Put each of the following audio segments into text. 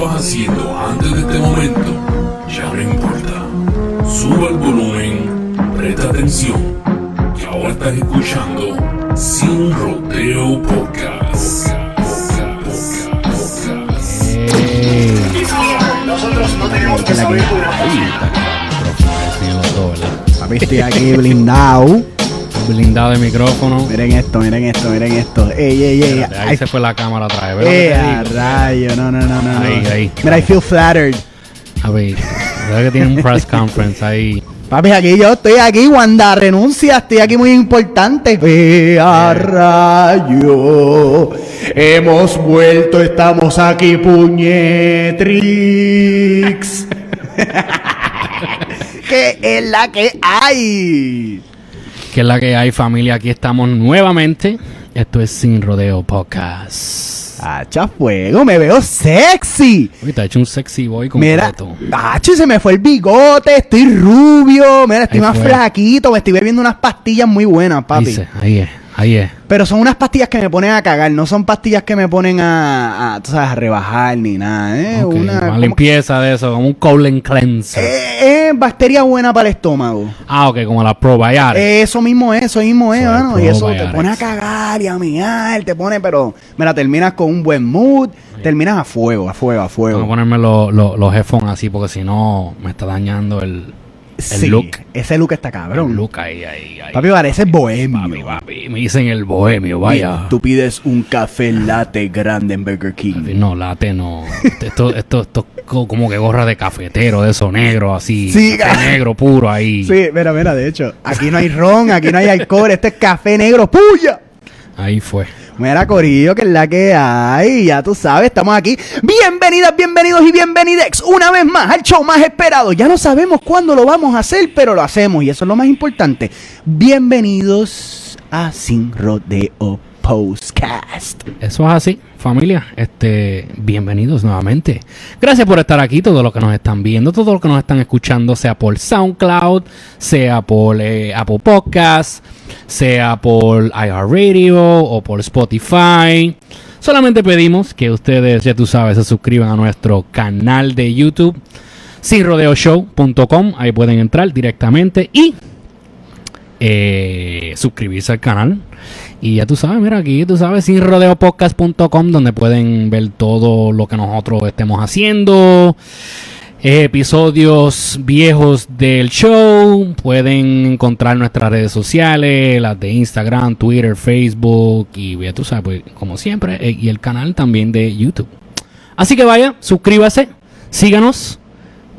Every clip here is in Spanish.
estabas haciendo antes de este momento ya no importa. Sube el volumen, presta atención, que ahora estás escuchando Sin Rodeo Podcast. Nosotros no tenemos que saber estoy aquí blindado. Blindado de micrófono. Miren esto, miren esto, miren esto. Ey, ey, ey. Espérate, ahí Ay, se fue la cámara otra vez. ¿ves lo eh, a rayo, no, no, no, no. no. Ahí, ahí. Mira, I feel flattered. A ver, veo que tiene un press conference ahí. Papi, aquí yo estoy aquí, Wanda renuncia, estoy aquí muy importante. Eh, a rayo, hemos vuelto, estamos aquí, puñetrix. ¿Qué es la que hay? Que es la que hay, familia. Aquí estamos nuevamente. Esto es Sin Rodeo Podcast. Hacha fuego, me veo sexy. Uy, te ha hecho un sexy boy Mira, completo. Hacho, se me fue el bigote, estoy rubio, mira, estoy Ahí más fue. flaquito, me estoy bebiendo unas pastillas muy buenas, Ahí, papi. se- ahí es, ahí es. Pero son unas pastillas que me ponen a cagar, no son pastillas que me ponen a, a, tú sabes, a rebajar ni nada, ¿eh? Una, limpieza de eso, como un colon cleanser. Eh, eh, bacteria buena para el estómago. ah, ok, como la probiotic. Eso mismo es, eso mismo es, es mano. Y eso te probiotics. pone a cagar y a miar, te pone, pero, mira, terminas con un buen mood, terminas a fuego, a fuego, a Tengo que fuego. ponerme lo- lo- los headphones así porque si no me está dañando el, Sí, look. Ese look está el cabrón. look ahí, ahí, ahí. Papi, parece bohemio. Papi, papi, me dicen el bohemio, vaya. Tú pides un café latte grande en Burger King. No, late no. Esto, esto, esto es co- como que gorra de cafetero, de eso negro, así. Sí, café ca- negro puro ahí. Sí, mira, mira, de hecho, aquí no hay ron, aquí no hay alcohol, este es café negro, ¡puya! Ahí fue. Mira, Corillo, que es la que hay, ya tú sabes, estamos aquí. Bienvenidas, bienvenidos y bienvenidex una vez más al show más esperado. Ya no sabemos cuándo lo vamos a hacer, pero lo hacemos y eso es lo más importante. Bienvenidos a Sin Rodeo Postcast. Eso es así, familia. Este, bienvenidos nuevamente. Gracias por estar aquí, todos los que nos están viendo, todos los que nos están escuchando, sea por SoundCloud, sea por eh, Apple Podcast, sea por iHeartRadio o por Spotify. Solamente pedimos que ustedes, ya tú sabes, se suscriban a nuestro canal de YouTube, sinrodeoshow.com. Ahí pueden entrar directamente y eh, suscribirse al canal. Y ya tú sabes, mira aquí, tú sabes, sinrodeopodcast.com, donde pueden ver todo lo que nosotros estemos haciendo. episodios viejos del show. Pueden encontrar nuestras redes sociales, las de Instagram, Twitter, Facebook. Y ya tú sabes, pues, como siempre, eh, y el canal también de YouTube. Así que vaya, suscríbase, síganos.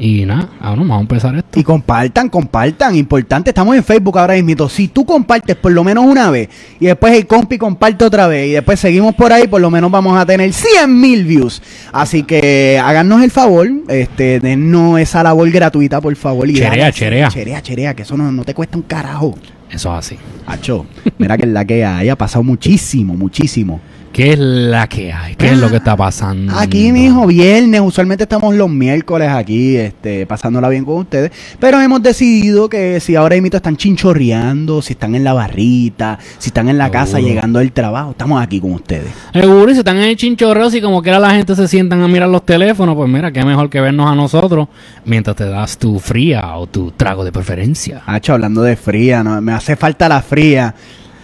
Y nada, ahora vamos a empezar esto. Y compartan, compartan. Importante, estamos en Facebook ahora mismo. Si tú compartes por lo menos una vez y después el compi comparte otra vez y después seguimos por ahí, por lo menos vamos a tener 100 mil views. Así que háganos el favor, este, dennos esa labor gratuita, por favor. Y Cherea, cherea. Cherea, cherea, que eso no, no te cuesta un carajo. Eso es así. Hacho, mira que la que hay, ha pasado muchísimo, muchísimo. ¿Qué es la que hay? ¿Qué es lo que está pasando? Aquí, mijo, viernes, usualmente estamos los miércoles aquí, este, pasándola bien con ustedes, pero hemos decidido que si ahora mismo están chinchorreando, si están en la barrita, si están en la casa llegando del trabajo, estamos aquí con ustedes. Seguro, y si están en el chinchorreo, si como quiera la gente se sientan a mirar los teléfonos, pues mira, qué mejor que vernos a nosotros mientras te das tu fría o tu trago de preferencia. Hacho, hablando de fría, ¿no? me hace falta la fría,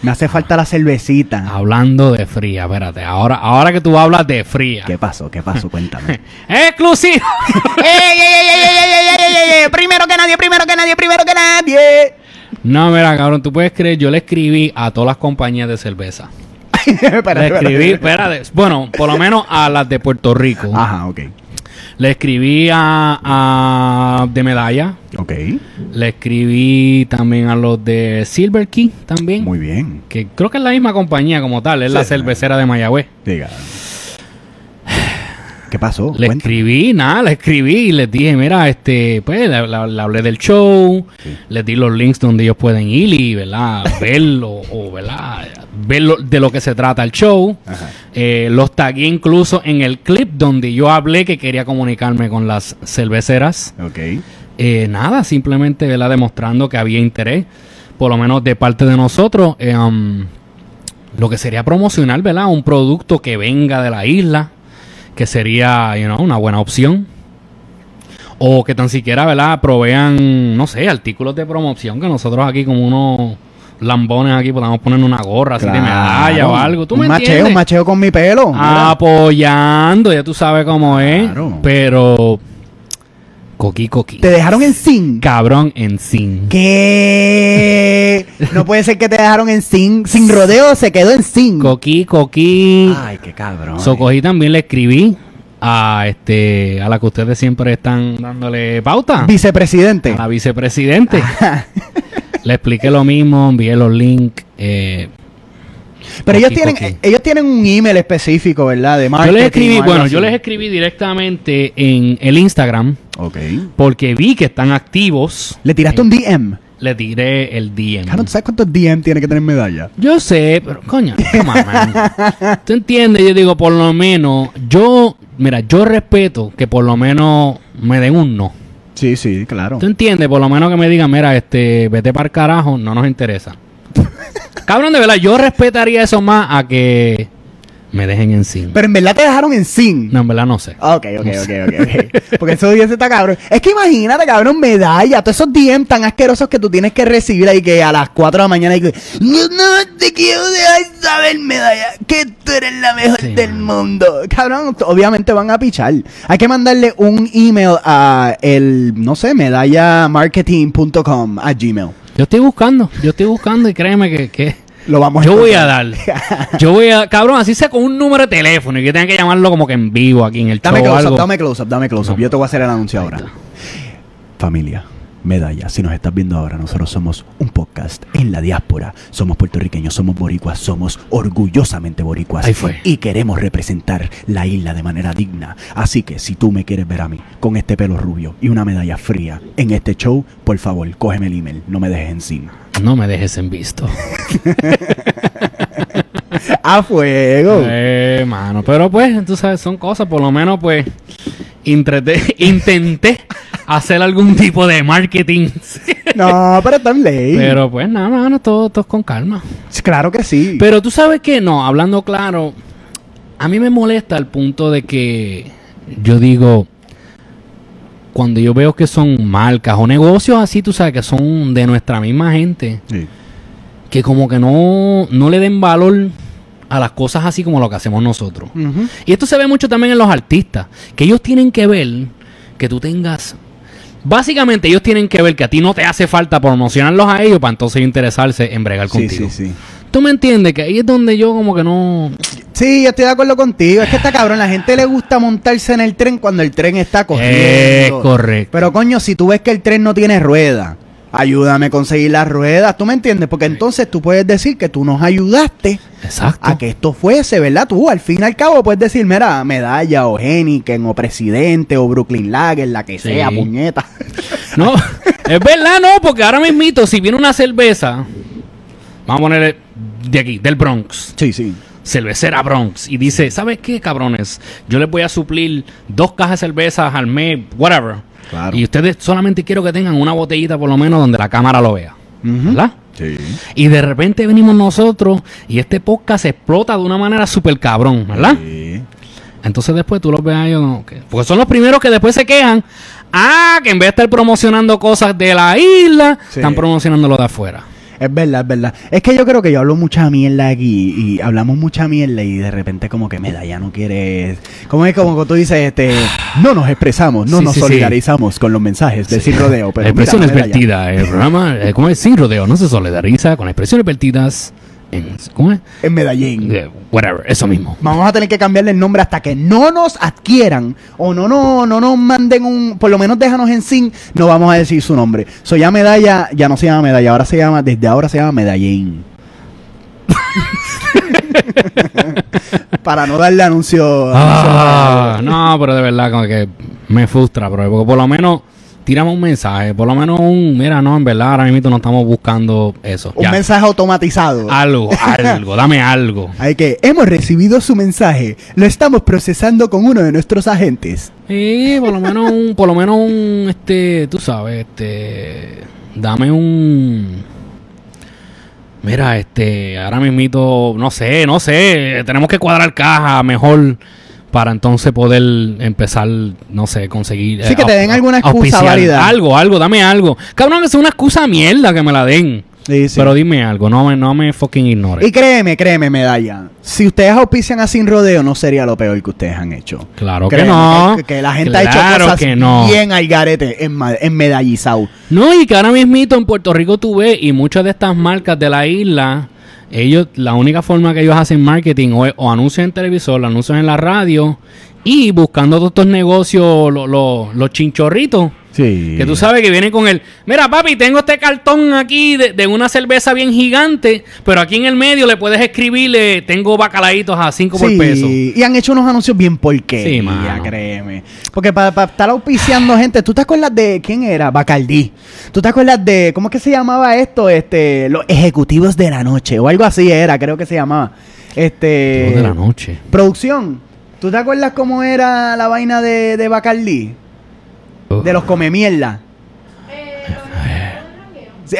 me hace falta la cervecita. Hablando de fría, espérate. Ahora, ahora que tú hablas de fría. ¿Qué pasó? ¿Qué pasó? Cuéntame. ¡Exclusivo! ¡Ey, ey, ey, ey, primero que nadie, primero que nadie, primero que nadie! No, mira, cabrón, tú puedes creer, yo le escribí a todas las compañías de cerveza. espérate, le escribí, espérate. Bueno, por lo menos a las de Puerto Rico. Ajá, ok. Le escribí a, a de medalla. Ok, Le escribí también a los de Silver Key también. muy bien. Que creo que es la misma compañía como tal, es la cervecera de Mayagüez. Diga. ¿Qué pasó? Le Cuenta. escribí, nada, le escribí y les dije, mira, este, pues le, le- le hablé del show, les di los links donde ellos pueden ir y, ¿verdad? Verlo, o, ¿verdad? Ver lo- de lo que se trata el show. Eh, los tagué incluso en el clip donde yo hablé que quería comunicarme con las cerveceras. Ok. Eh, nada, simplemente ¿verdad? demostrando que había interés, por lo menos de parte de nosotros, eh, um, lo que sería promocionar, ¿verdad? Un producto que venga de la isla, que sería, you know, una buena opción. O que tan siquiera, ¿verdad? Provean, no sé, artículos de promoción que nosotros aquí como unos lambones aquí podamos poner una gorra así de medalla o algo. ¿Tú un me macheo, entiendes? Un macheo con mi pelo. mira. Apoyando, ya tú sabes cómo es. Claro. Pero... Coqui, coqui. Te dejaron en sin. Cabrón en sin. ¿Qué? No puede ser que te dejaron en sin. Sin rodeo se quedó en sin. Coqui, coqui. Ay, qué cabrón. So, cogí también le escribí a este a la que ustedes siempre están dándole pauta. Vicepresidente. A la vicepresidente. le expliqué lo mismo, envié los links. eh, Pero ellos tienen, coqui. ellos tienen un email específico, ¿verdad? De yo marketing. les o escribí, bueno, así. yo les escribí directamente en el Instagram Ok. porque vi que están activos. Le tiraste un DM. Le tiré el DM. Claro, ¿tú sabes cuántos DM tiene que tener medalla? Yo sé, pero coño, come on, man. ¿Tú entiendes? Yo digo, por lo menos, yo, mira, yo respeto que por lo menos me den un no. Sí, sí, claro. ¿Tú entiendes? Por lo menos que me digan, mira, este, vete para el carajo, no nos interesa. Cabrón, de verdad, yo respetaría eso más a que me dejen en sin. Pero en verdad te dejaron en sin. No, en verdad no sé. Ok, ok, ok, ok, ok. Porque esos DM está cabrón. Es que imagínate, cabrón, medalla. Todos esos DM tan asquerosos que tú tienes que recibir ahí que a las 4 de la mañana y que no, no te quiero dejar saber, medalla, que tú eres la mejor Sí, del man. mundo. Cabrón, obviamente van a pichar. Hay que mandarle un email a el, no sé, medallamarketing.com a Gmail. Yo estoy buscando, yo estoy buscando y créeme que, que Lo vamos yo voy a encontrar. dar. Yo voy a, cabrón, así sea con un número de teléfono y que tengan que llamarlo como que en vivo aquí en el Dame show close up, dame close up, dame close up. Yo te voy a hacer el anuncio ahora. Familia, medalla, si nos estás viendo ahora, nosotros somos un podcast en la diáspora. Somos puertorriqueños, somos boricuas, somos orgullosamente boricuas. Ahí fue. Y queremos representar la isla de manera digna. Así que si tú me quieres ver a mí con este pelo rubio y una medalla fría en este show, por favor, cógeme el email, no me dejes en sin. No me dejes en visto. ¡A fuego! Eh, mano, pero pues, tú sabes, son cosas, por lo menos pues intenté hacer algún tipo de marketing. No, pero está en ley. pero pues nada, mano, todo, con calma. Claro que sí. Pero tú sabes que no, hablando claro, a mí me molesta el punto de que yo digo, cuando yo veo que son marcas o negocios así, tú sabes que son de nuestra misma gente, Sí. que como que no, no le den valor a las cosas así como lo que hacemos nosotros. Y esto se ve mucho también en los artistas, que ellos tienen que ver que tú tengas... Básicamente ellos tienen que ver que a ti no te hace falta promocionarlos a ellos para entonces interesarse en bregar Sí, contigo. sí, sí. ¿Tú me entiendes? Que ahí es donde yo como que no... Sí, yo estoy de acuerdo contigo. Es que está cabrón. La gente le gusta montarse en el tren cuando el tren está corriendo. Es correcto. Pero coño, si tú ves que el tren no tiene rueda, ayúdame a conseguir las ruedas. ¿Tú me entiendes? Porque entonces tú puedes decir que tú nos ayudaste Exacto. a que esto fuese, ¿verdad? Tú al fin y al cabo puedes decir, mira, medalla o Henneken o presidente o Brooklyn Lager, la que Sí. sea, puñeta. No, es verdad, no, porque ahora mismito, si viene una cerveza, vamos a ponerle de aquí, del Bronx, Sí, sí. cervecera Bronx, y dice, ¿sabes qué, cabrones? Yo les voy a suplir dos cajas de cervezas al mes, whatever. Claro. Y ustedes solamente quiero que tengan una botellita por lo menos donde la cámara lo vea. ¿Verdad? Sí. Y de repente venimos nosotros y este podcast se explota de una manera súper cabrón, ¿verdad? Sí. Entonces después tú los ves a ellos, porque son los primeros que después se quejan. Ah, que en vez de estar promocionando cosas de la isla, Sí. están promocionando lo de afuera. Es verdad, es verdad. Es que yo creo que yo hablo mucha mierda aquí y hablamos mucha mierda y de repente como que Medalla no quiere... Como es como tú dices, este, no nos expresamos, no Sí, nos sí, sí. solidarizamos con los mensajes de Sin Rodeo. Pero mira, Medalla. vertidas. El programa, eh, ¿cómo es? Sin rodeo, no se solidariza con expresiones vertidas en, ¿cómo es? En Medellín. Whatever, eso mismo. Vamos a tener que cambiarle el nombre hasta que no nos adquieran o no, no, no nos manden un, por lo menos déjanos en sin, no vamos a decir su nombre. So ya Medalla, ya no se llama Medalla, ahora se llama, desde ahora se llama Medellín. Para no darle anuncio. Ah, no, pero de verdad como que me frustra, bro, porque por lo menos tiramos un mensaje, por lo menos un, mira, no, en verdad ahora mismo no estamos buscando eso. un Ya. mensaje automatizado. Algo, algo, dame algo. Hay que, hemos recibido su mensaje, lo estamos procesando con uno de nuestros agentes. Sí, por lo menos un, por lo menos un, este, tú sabes, este, dame un, mira, este, ahora mismito, no sé, no sé, tenemos que cuadrar caja mejor para entonces poder empezar, no sé, conseguir. Sí, que te au- den alguna excusa válida. Algo, algo, dame algo. Cabrón, que es una excusa mierda que me la den. Sí, sí. Pero dime algo, no me, no me fucking ignores. Y créeme, créeme, medalla. Si ustedes auspician a Sin Rodeo, no sería lo peor que ustedes han hecho. Claro que no. Que, que la gente ha hecho cosas que no. bien al garete en, en Medallizao. No, y que ahora mismito en Puerto Rico tú ves, y muchas de estas marcas de la isla, ellos, la única forma que ellos hacen marketing o, o anuncios en televisor, anuncios en la radio, y buscando todos estos negocios, lo- lo- los chinchorritos. Sí. Que tú sabes que vienen con el, mira papi, tengo este cartón aquí de, de una cerveza bien gigante, pero aquí en el medio le puedes escribirle, tengo bacalaitos a 5 por Sí, peso. y han hecho unos anuncios bien porquería, Sí, créeme. Porque para estar auspiciando gente, ¿tú te acuerdas de quién era? Bacardí. ¿Tú te acuerdas de, cómo es que se llamaba esto? Este, los ejecutivos de la noche, o algo así era, creo que se llamaba. Este, de la noche. producción. ¿Tú te acuerdas cómo era la vaina de, de Bacardí? De los come mierda.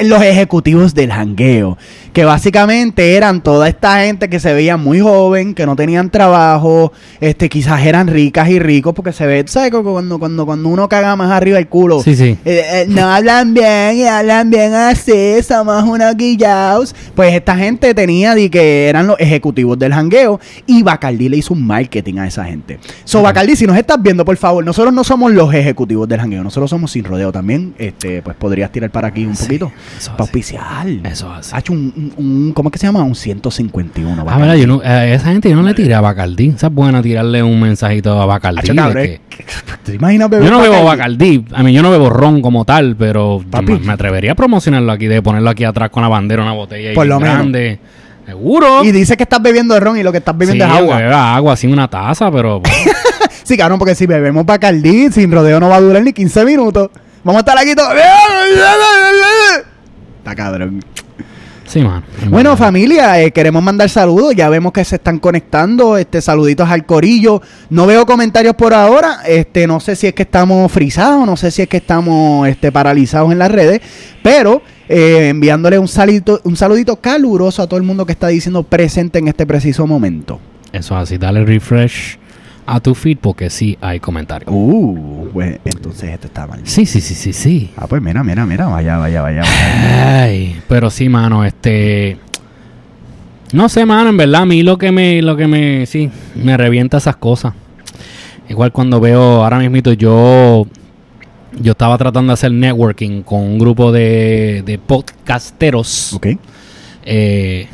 Los ejecutivos del jangueo. Que básicamente eran toda esta gente que se veía muy joven, que no tenían trabajo, este, quizás eran ricas y ricos, porque se ve, ¿sabes? Cu- Cuando, cuando, cuando uno caga más arriba el culo. Sí, sí. Eh, eh, no hablan bien y hablan bien así, somos unos guillaos. Pues esta gente tenía de que eran los ejecutivos del jangueo y Bacardi le hizo un marketing a esa gente. So, Bacardi, si nos estás viendo, por favor, nosotros no somos los ejecutivos del jangueo, nosotros somos sin rodeo también. Este, pues podrías tirar para aquí un Sí, poquito. eso Para auspiciar. Eso así. Ha hecho un, un, un- ¿cómo es que se llama? Un 151. Ah, Bacardi. verdad, yo no, a esa gente yo no le tiré a Bacardí. Esa es buena tirarle un mensajito a Bacardí. Cabrón, que- ¿Te imaginas beber yo no bebo? Bacardí. A mí yo no bebo ron como tal, pero me, me atrevería a promocionarlo aquí, de ponerlo aquí atrás con la bandera, una botella Por lo bien menos. grande. Seguro. Y dice que estás bebiendo ron y lo que estás bebiendo sí, es agua. beba agua, así una taza, pero... Sí, cabrón, porque si bebemos Bacardí, sin rodeo no va a durar ni 15 minutos. Vamos a estar aquí todos. Está cabrón. Sí. Bueno, familia, eh, queremos mandar saludos. Ya vemos que se están conectando. Este, saluditos al corillo. No veo comentarios por ahora. Este, no sé si es que estamos frisados, no sé si es que estamos este, paralizados en las redes. Pero eh, enviándole un saludito, un saludito caluroso a todo el mundo que está diciendo presente en este preciso momento. Eso así, dale refresh a tu feed porque sí hay comentarios. Uh, pues entonces este está mal. Sí, sí, sí, sí, sí. Ah, pues mira, mira, mira, vaya, vaya, vaya. vaya. Ay, pero sí, mano, este... No sé, mano, en verdad, a mí lo que me, lo que me, sí, me revienta esas cosas. Igual cuando veo, ahora mismito yo, yo estaba tratando de hacer networking con un grupo de, de podcasteros, Ok, eh,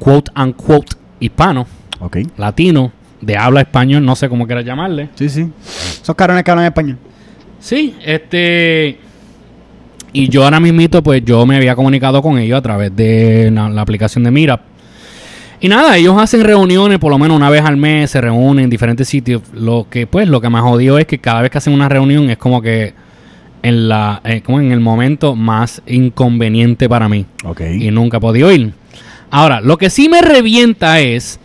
quote unquote, hispano, ok. latino, de habla español, no sé cómo quieras llamarle. Sí, sí. Esos cabrones que hablan español. Sí, este. Y yo ahora mismito, pues yo me había comunicado con ellos a través de la, la aplicación de Meetup. Y nada, ellos hacen reuniones por lo menos una vez al mes, se reúnen en diferentes sitios. Lo que, pues, lo que más jodido es que cada vez que hacen una reunión es como que en la, eh, como en el momento más inconveniente para mí. Ok. Y nunca he podido ir. Ahora, lo que sí me revienta es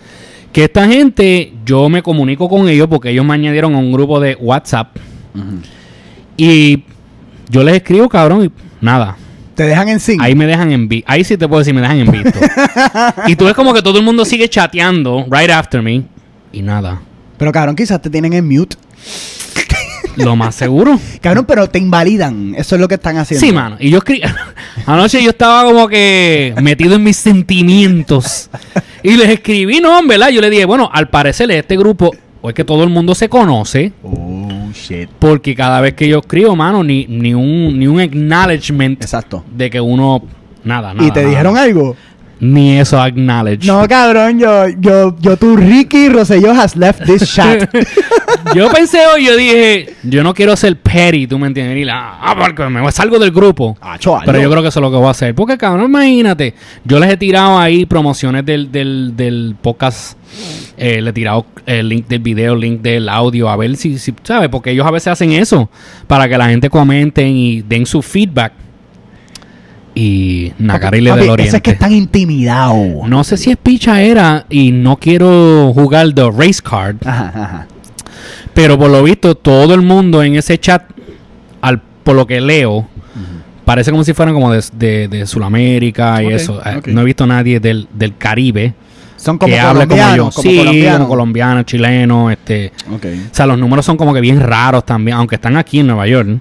que esta gente, yo me comunico con ellos porque ellos me añadieron a un grupo de WhatsApp. Y yo les escribo, cabrón, y nada. Te dejan en sí. Ahí me dejan en visto. Ahí sí te puedo decir, me dejan en visto. y tú ves como que todo el mundo sigue chateando right after me. Y nada. Pero cabrón, quizás te tienen en mute. Lo más seguro. Cabrón, pero te invalidan. Eso es lo que están haciendo. Sí, mano. Y yo escribí. Anoche yo estaba como que metido en mis sentimientos. Y les escribí, no, verdad. Yo le dije, bueno, al parecer este grupo, o es que todo el mundo se conoce. Oh, shit. Porque cada vez que yo escribo, mano, ni, ni un ni un acknowledgement Exacto. de que uno. Nada, nada. ¿Y te nada. dijeron algo? Ni eso acknowledge. No, cabrón, yo, yo, yo, tú, Ricky Rosselló has left this chat. yo pensé hoy, yo dije, yo no quiero ser petty, tú me entiendes. Y la, ah, porque me salgo del grupo. Ah, chaval, Pero yo creo que eso es lo que voy a hacer. Porque, cabrón, imagínate. Yo les he tirado ahí promociones del, del, del podcast. eh, le he tirado el link del video, el link del audio. A ver si, si, ¿sabes? Porque ellos a veces hacen eso. Para que la gente comenten y den su feedback. Y Nagarile del Oriente. es que están intimidados. No sé si es picha era y no quiero jugar the race card. Ajá, ajá. Pero por lo visto, todo el mundo en ese chat, al, por lo que leo, parece como si fueran como de, de, de Sudamérica y eso. Eh. No he visto nadie del, del Caribe. Son como que hable como yo. colombianos, como sí, colombianos. como colombiano, chileno, este... O sea, los números son como que bien raros también, aunque están aquí en Nueva York.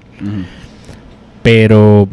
Pero...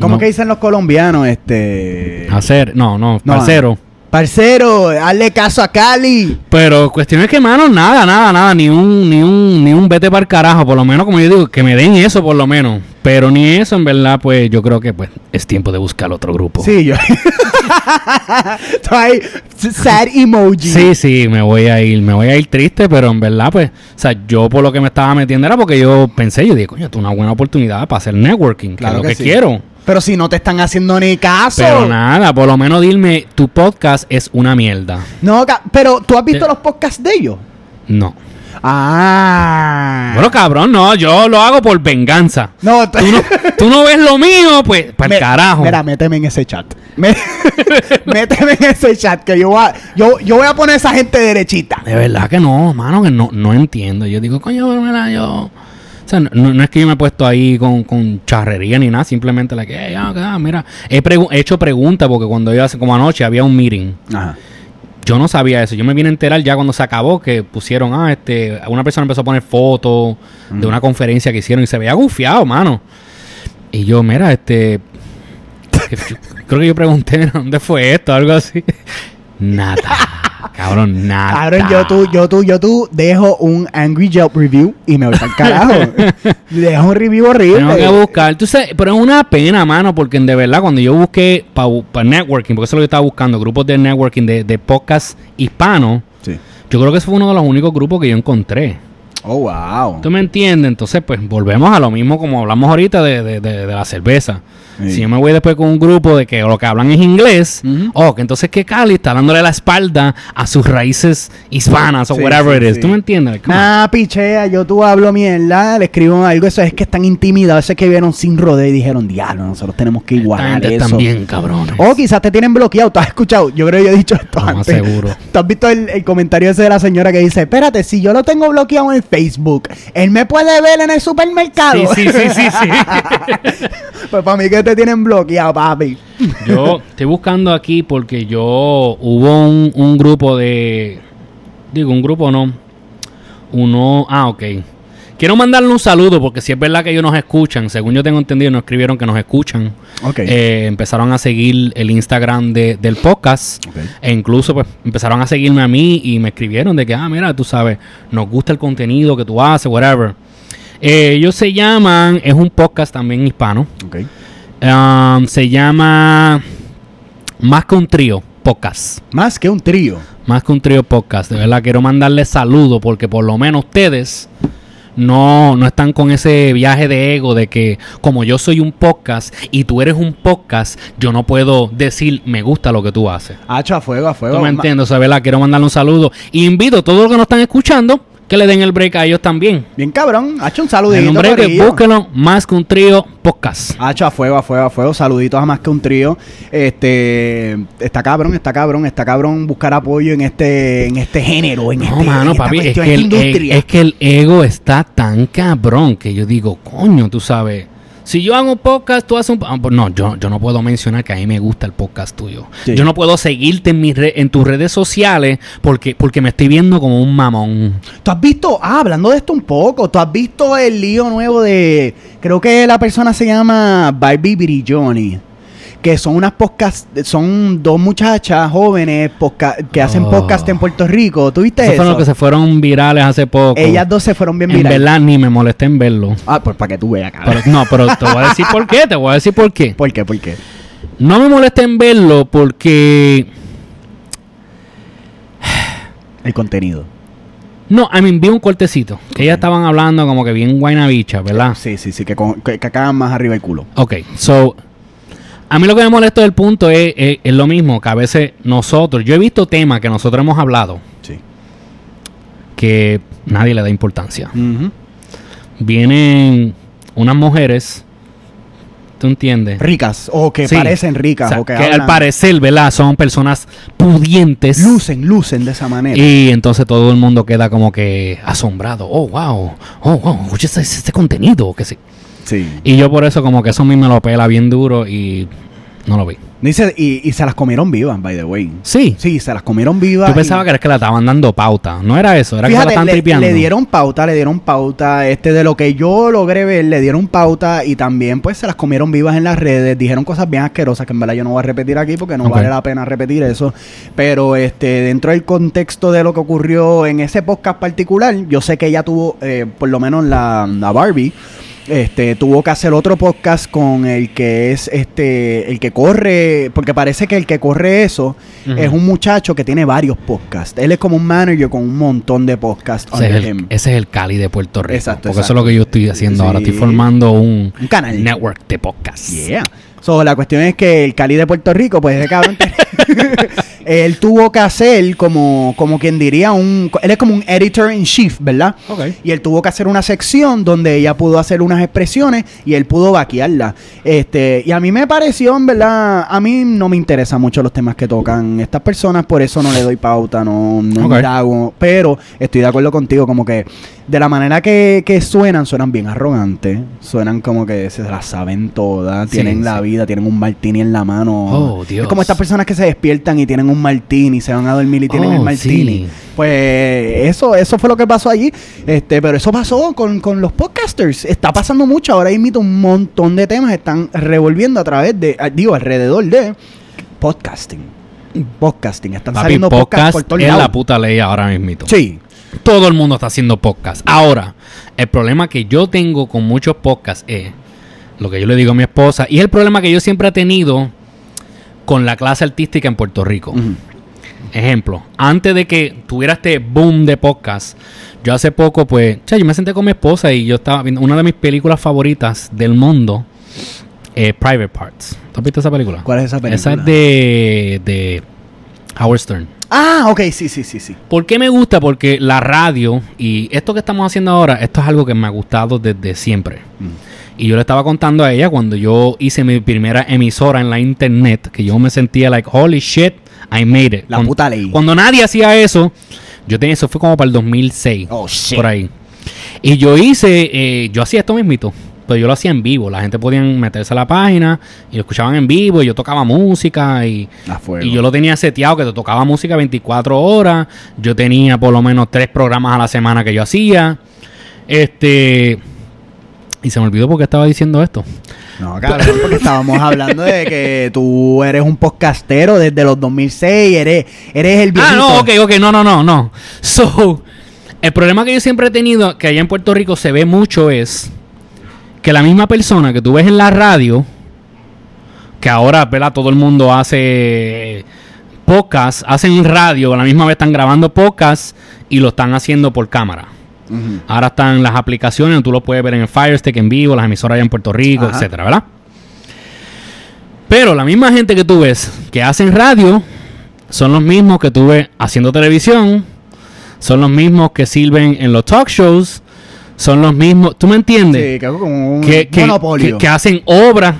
¿Cómo no, que dicen los colombianos? Este. Hacer, no, no, No, parcero. Parcero, hazle caso a Cali. Pero cuestión es que, mano, nada, nada, nada, ni un, ni un, ni un vete para el carajo, por lo menos, como yo digo, que me den eso por lo menos. Pero ni eso, en verdad, pues yo creo que pues es tiempo de buscar otro grupo. Sí, yo. Ahí, sad emoji. Sí, sí, me voy a ir, me voy a ir triste, pero en verdad, pues, o sea, yo por lo que me estaba metiendo era porque yo pensé, yo dije, coño, esto es una buena oportunidad para hacer networking, Claro que es lo que sí. quiero. Pero si no te están haciendo ni caso. Pero nada, por lo menos dime, tu podcast es una mierda. No, pero tú has visto los podcasts de ellos. No. Ah. Bueno, cabrón, no, yo lo hago por venganza. no, Tú no, tú no ves lo mío, pues, para el carajo. Mira, méteme en ese chat. Me- méteme en ese chat que yo voy, a, yo, yo voy a poner a esa gente derechita. De verdad que no, mano, que no, no entiendo. Yo digo, coño, mira, yo. O sea, no, no es que yo me he puesto ahí con, con charrería ni nada, simplemente la que, "Hey, ah, mira, he, pregu- he hecho preguntas porque cuando yo hace como anoche había un meeting. Ajá. Yo no sabía eso. Yo me vine a enterar ya cuando se acabó que pusieron, ah, este, una persona empezó a poner fotos de una conferencia que hicieron y se veía gufiado, mano. Y yo, mira, este, creo que yo pregunté, "Mira, ¿dónde fue esto? Algo así. Nada, cabrón, nada. Cabrón, yo tú, yo tú, yo tú dejo un Angry Yelp review y me voy al carajo. dejo un review horrible. Tengo que buscar, tú sabes, pero es una pena, mano, porque de verdad cuando yo busqué para networking, porque eso es lo que estaba buscando, grupos de networking de, de podcast hispano, Sí. yo creo que ese fue uno de los únicos grupos que yo encontré. Oh, wow. ¿Tú me entiendes? Entonces, pues volvemos a lo mismo como hablamos ahorita de, de- de- de la cerveza. Sí. Si yo me voy después con un grupo de que lo que hablan es inglés, Ujú. oh, que entonces que Cali está dándole la espalda a sus raíces hispanas o Sí, whatever sí, it is. ¿Tú me entiendes? Nah, pichea, yo tú hablo mierda, le escribo algo, eso es que están intimidados, eso es que vieron sin rodeo y dijeron, diablo, nosotros tenemos que igualar eso. bien cabrones. O quizás te tienen bloqueado, ¿tú has escuchado? Yo creo que yo he dicho esto antes. seguro. ¿Tú has visto el, el comentario ese de la señora que dice, espérate, si yo lo tengo bloqueado en Facebook, él me puede ver en el supermercado? Sí, sí, sí, sí, sí. pues para mí que te tienen bloqueado, papi. Yo estoy buscando aquí porque yo hubo un, un grupo de. Digo, un grupo no. Uno. Ah, ok. Quiero mandarle un saludo porque si es verdad que ellos nos escuchan, según yo tengo entendido, nos escribieron que nos escuchan. Ok. Eh, empezaron a seguir el Instagram de- del podcast. Ok. E incluso pues empezaron a seguirme a mí y me escribieron de que, ah, mira, tú sabes, nos gusta el contenido que tú haces, whatever. Eh, ellos se llaman, es un podcast también hispano. Ok. Um, se llama Más que un trío podcast. Más que un trío. Más que un trío podcast. De verdad quiero mandarles saludos porque por lo menos ustedes no, no están con ese viaje de ego de que como yo soy un podcast y tú eres un podcast, yo no puedo decir me gusta lo que tú haces. Hacho a fuego, a fuego. ¿Tú me entiendes? O sea, ¿verdad? Quiero mandarle un saludo. Y invito a todos los que nos están escuchando que le den el break a ellos también. Bien cabrón. Hacho un saludito. El nombre que búsquenlo, Más que un trío podcast. Hacho a fuego, a fuego, a fuego. Saluditos a más que un trío. Este está cabrón, está cabrón, está cabrón buscar apoyo en este, en este género, en No, este, mano, en esta papi, es cuestión, que, esta el, industria. e- es que el ego está tan cabrón que yo digo, coño, tú sabes. Si yo hago un podcast, tú haces un... ah, pues no, yo, yo no puedo mencionar que a mí me gusta el podcast tuyo. Sí. Yo no puedo seguirte en, mis re- en tus redes sociales porque, porque me estoy viendo como un mamón. ¿Tú has visto, ah, hablando de esto un poco, tú has visto el lío nuevo de, creo que la persona se llama Barbie Brilloni, que son unas podcast, son dos muchachas jóvenes posca- que hacen Oh. podcast en Puerto Rico, ¿tú viste Esos eso? fueron los que se fueron virales hace poco. Ellas dos se fueron bien En virales. verdad ni me molesté en verlo. Ah, pues para que tú veas, cabrón. Pero- no, pero te voy a decir por qué, te voy a decir por qué. ¿Por qué? ¿Por qué? No me molesté en verlo porque... El contenido. No, a mí vi un cortecito. Que ellas estaban hablando como que bien guaynabicha, ¿verdad? Sí, sí, sí, que, con, que, que más arriba el culo. Ok, so... A mí lo que me molesta del punto es, es- es lo mismo, que a veces nosotros... Yo he visto temas que nosotros hemos hablado Sí. que nadie le da importancia. Vienen unas mujeres... ¿Tú entiendes? Ricas, o que Sí. parecen ricas, O sea, o que, que al parecer, ¿verdad? Son personas pudientes. lucen, lucen de esa manera. Y entonces todo el mundo queda como que asombrado. Oh, wow. Oh, wow. Escucha este, este contenido. Que sí. Sí. Y yo por eso como que eso a mí me lo pela bien duro y No lo vi. Dice, y, y se las comieron vivas, by the way. Sí. Sí, se las comieron vivas. Yo pensaba y- que era que la estaban dando pauta. No era eso, era que se la Fíjate, estaban le, tripeando. le dieron pauta, le dieron pauta, este de lo que yo logré ver, le dieron pauta y también pues se las comieron vivas en las redes, dijeron cosas bien asquerosas que en verdad yo no voy a repetir aquí porque no vale la pena repetir eso, pero este dentro del contexto de lo que ocurrió en ese podcast particular, yo sé que ella tuvo, eh, por lo menos la, la Barbie, este tuvo que hacer otro podcast con el que es este el que corre porque parece que el que corre eso es un muchacho que tiene varios podcasts él es como un manager con un montón de podcasts Ese es, el, ese es el Cali de Puerto Rico. Exacto, porque eso es lo que yo estoy haciendo ahora. Estoy formando un, Un canal. network de podcast. Yeah. So, la cuestión es que el Cali de Puerto Rico, pues ese cabrón, él tuvo que hacer como, como quien diría un, él es como un editor in chief, ¿verdad? Y él tuvo que hacer una sección donde ella pudo hacer unas expresiones y él pudo vaquearla. Este, y a mí me pareció, en verdad, a mí no me interesan mucho los temas que tocan estas personas, por eso no le doy pauta, no, no Ok. indago. Pero estoy de acuerdo contigo, como que de la manera que, que suenan, suenan bien arrogantes, suenan como que se las saben todas, Sí, tienen la sí. Tienen un martini en la mano. Oh, Dios. Es como estas personas que se despiertan y tienen un martini, se van a dormir y tienen Oh, el martini. sí. Pues eso, eso fue lo que pasó allí. Este, pero eso pasó con, con los podcasters. Está pasando mucho. Ahora mismo un montón de temas están revolviendo a través de, digo, alrededor de podcasting. Podcasting. Están Papi, saliendo podcasts podcast por todos es lados. la puta ley ahora mismito. Sí. Todo el mundo está haciendo podcast. Ahora, el problema que yo tengo con muchos podcasts es lo que yo le digo a mi esposa y es el problema que yo siempre he tenido con la clase artística en Puerto Rico. Ejemplo, antes de que tuviera este boom de podcast, yo hace poco, pues, yo me senté con mi esposa y yo estaba viendo una de mis películas favoritas del mundo, eh, Private Parts. ¿Tú has visto esa película? ¿Cuál es esa película? Esa es de, de Howard Stern. Ah, ok, sí, sí, sí, sí. ¿Por qué me gusta? Porque la radio y esto que estamos haciendo ahora, esto es algo que me ha gustado desde siempre. Mm. Y yo le estaba contando a ella cuando yo hice mi primera emisora en la internet, que yo me sentía like, holy shit, I made it. La Cuando- puta ley. Cuando nadie hacía eso, yo tenía, eso fue como para el 2006, Oh, shit. por ahí. Y yo hice, eh, yo hacía esto mismito, pero yo lo hacía en vivo. La gente podía meterse a la página y lo escuchaban en vivo y yo tocaba música y... Y yo lo tenía seteado que te tocaba música 24 horas. Yo tenía por lo menos tres programas a la semana que yo hacía. Este. Y se me olvidó porque estaba diciendo esto. No, cabrón, porque estábamos hablando de que tú eres un podcastero desde los 2006, eres, eres el viejito. Ah, no, ok, ok, no, no, no, no. So, el problema que yo siempre he tenido, que allá en Puerto Rico se ve mucho, es que la misma persona que tú ves en la radio, que ahora, ¿verdad? Todo el mundo hace podcast, hacen radio, a la misma vez están grabando podcast y lo están haciendo por cámara. Ahora están las aplicaciones, tú lo puedes ver en el Fire Stick en vivo, las emisoras allá en Puerto Rico, Ajá. etcétera, ¿verdad? Pero la misma gente que tú ves que hacen radio son los mismos que tú ves haciendo televisión, son los mismos que sirven en los talk shows, son los mismos, ¿tú me entiendes? Sí, que un que, que- monopolio. que- que hacen obras,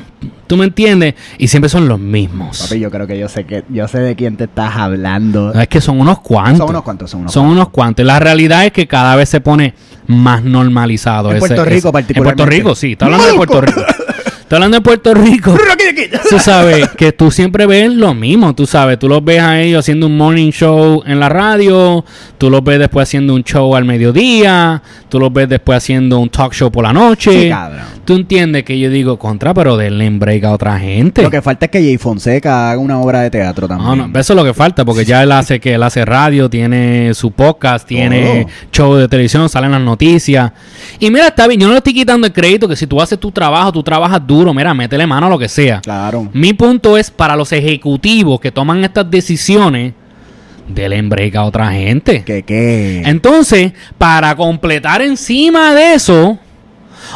¿tú me entiendes? Y siempre son los mismos. Papi, yo creo que yo sé que yo sé de quién te estás hablando. Es que son unos cuantos. Son unos cuantos, son unos Son unos cuantos. Y la realidad es que cada vez se pone más normalizado. En ese- Puerto Rico ese- En particularmente. Puerto Rico, sí. Está hablando de Puerto Rico. Está hablando de Puerto Rico. Tú sabes que tú siempre ves lo mismo. Tú sabes, tú los ves a ellos haciendo un morning show en la radio. Tú los ves después haciendo un show al mediodía. Tú los ves después haciendo un talk show por la noche. Tú entiendes que yo digo contra, pero denle en break a otra gente. Lo que falta es que Jay Fonseca haga una obra de teatro también. No, no, eso es lo que falta, porque ya él hace que él hace radio, tiene su podcast, tiene Todo. show de televisión, salen las noticias. Y mira, está bien, yo no le estoy quitando el crédito que si tú haces tu trabajo, tú trabajas duro, mira, métele mano a lo que sea. Claro. Mi punto es para los ejecutivos que toman estas decisiones, en break a otra gente. Que qué. Entonces, para completar encima de eso,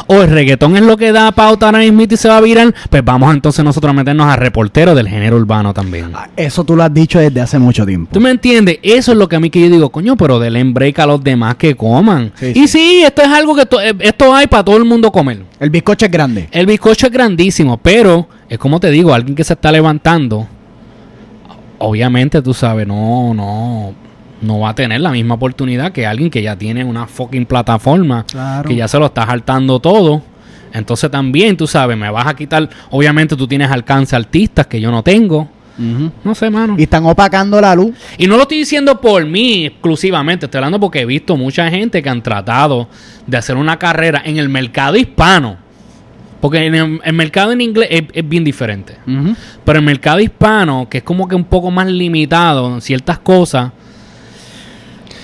o el reggaetón es lo que da pauta ahora mismo y se va a virar, pues vamos entonces nosotros a meternos a reporteros del género urbano también. Ah, Eso tú lo has dicho desde hace mucho tiempo. ¿Tú me entiendes? Eso es lo que a mí que yo digo, coño, pero en break a los demás que coman. Sí, y sí, esto es algo que eh, esto hay para todo el mundo comer. El bizcocho es grande. El bizcocho es grandísimo, pero es como te digo, alguien que se está levantando, obviamente tú sabes, no, no, no va a tener la misma oportunidad que alguien que ya tiene una fucking plataforma, Claro. que ya se lo está saltando todo. Entonces también, tú sabes, me vas a quitar, obviamente tú tienes alcance a artistas que yo no tengo. No sé, mano. Y están opacando la luz. Y no lo estoy diciendo por mí exclusivamente, estoy hablando porque he visto mucha gente que han tratado de hacer una carrera en el mercado hispano. Porque en el, el mercado en inglés es, es bien diferente. Pero el mercado hispano, que es como que un poco más limitado en ciertas cosas,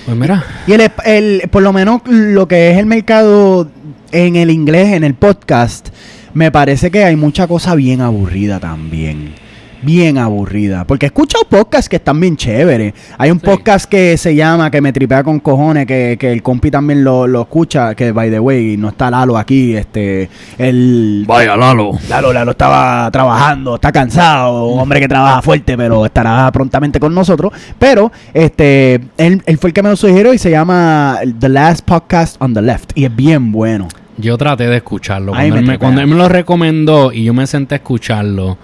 pues mira, Y el, el- por lo menos lo que es el mercado en el inglés, en el podcast, me parece que hay mucha cosa bien aburrida también. Bien aburrida. Porque he escuchado podcasts que están bien chéveres. Hay un Sí. podcast que se llama, que me tripea con cojones, que, que el compi también lo, lo escucha, que by the way, no está Lalo aquí, este, el... vaya Lalo. Lalo, Lalo estaba trabajando, está cansado, un hombre que trabaja fuerte, pero estará prontamente con nosotros. Pero este, él, él fue el que me lo sugirió y se llama The Last Podcast on the Left. Y es bien bueno. Yo traté de escucharlo. Ay, Cuando, me él me, cuando él me lo recomendó y yo me senté a escucharlo,